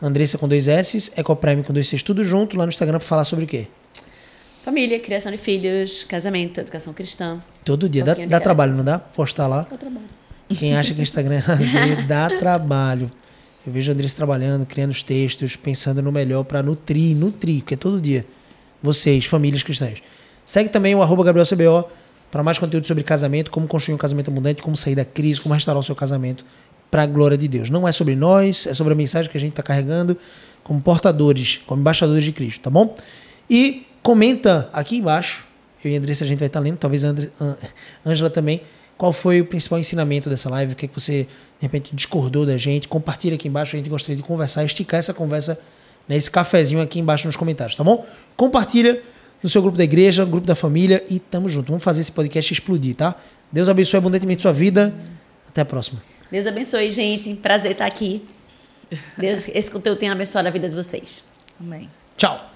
Andressa com dois S, Ecoprime com dois seis, tudo junto lá no Instagram para falar sobre o quê? Família, criação de filhos, casamento, educação cristã. Todo dia. Dá, de dá cada trabalho, não dá? Postar lá. Dá trabalho. Quem acha que Instagram é [laughs] lazer, dá trabalho. Eu vejo a Andressa trabalhando, criando os textos, pensando no melhor para nutrir, nutrir, porque é todo dia. Vocês, famílias cristãs. Segue também o arroba Gabriel CBO para mais conteúdo sobre casamento, como construir um casamento abundante, como sair da crise, como restaurar o seu casamento para a glória de Deus. Não é sobre nós, é sobre a mensagem que a gente está carregando como portadores, como embaixadores de Cristo, tá bom? E comenta aqui embaixo, eu e a Andressa a gente vai estar lendo, talvez a Ângela também, qual foi o principal ensinamento dessa live, o que, é que você, de repente, discordou da gente. Compartilha aqui embaixo, a gente gostaria de conversar, esticar essa conversa, né, esse cafezinho aqui embaixo nos comentários, tá bom? Compartilha no seu grupo da igreja, no grupo da família e tamo junto. Vamos fazer esse podcast explodir, tá? Deus abençoe abundantemente sua vida. Até a próxima. Deus abençoe, gente. Prazer estar aqui. Deus, esse conteúdo tenha abençoado a vida de vocês. Amém. Tchau.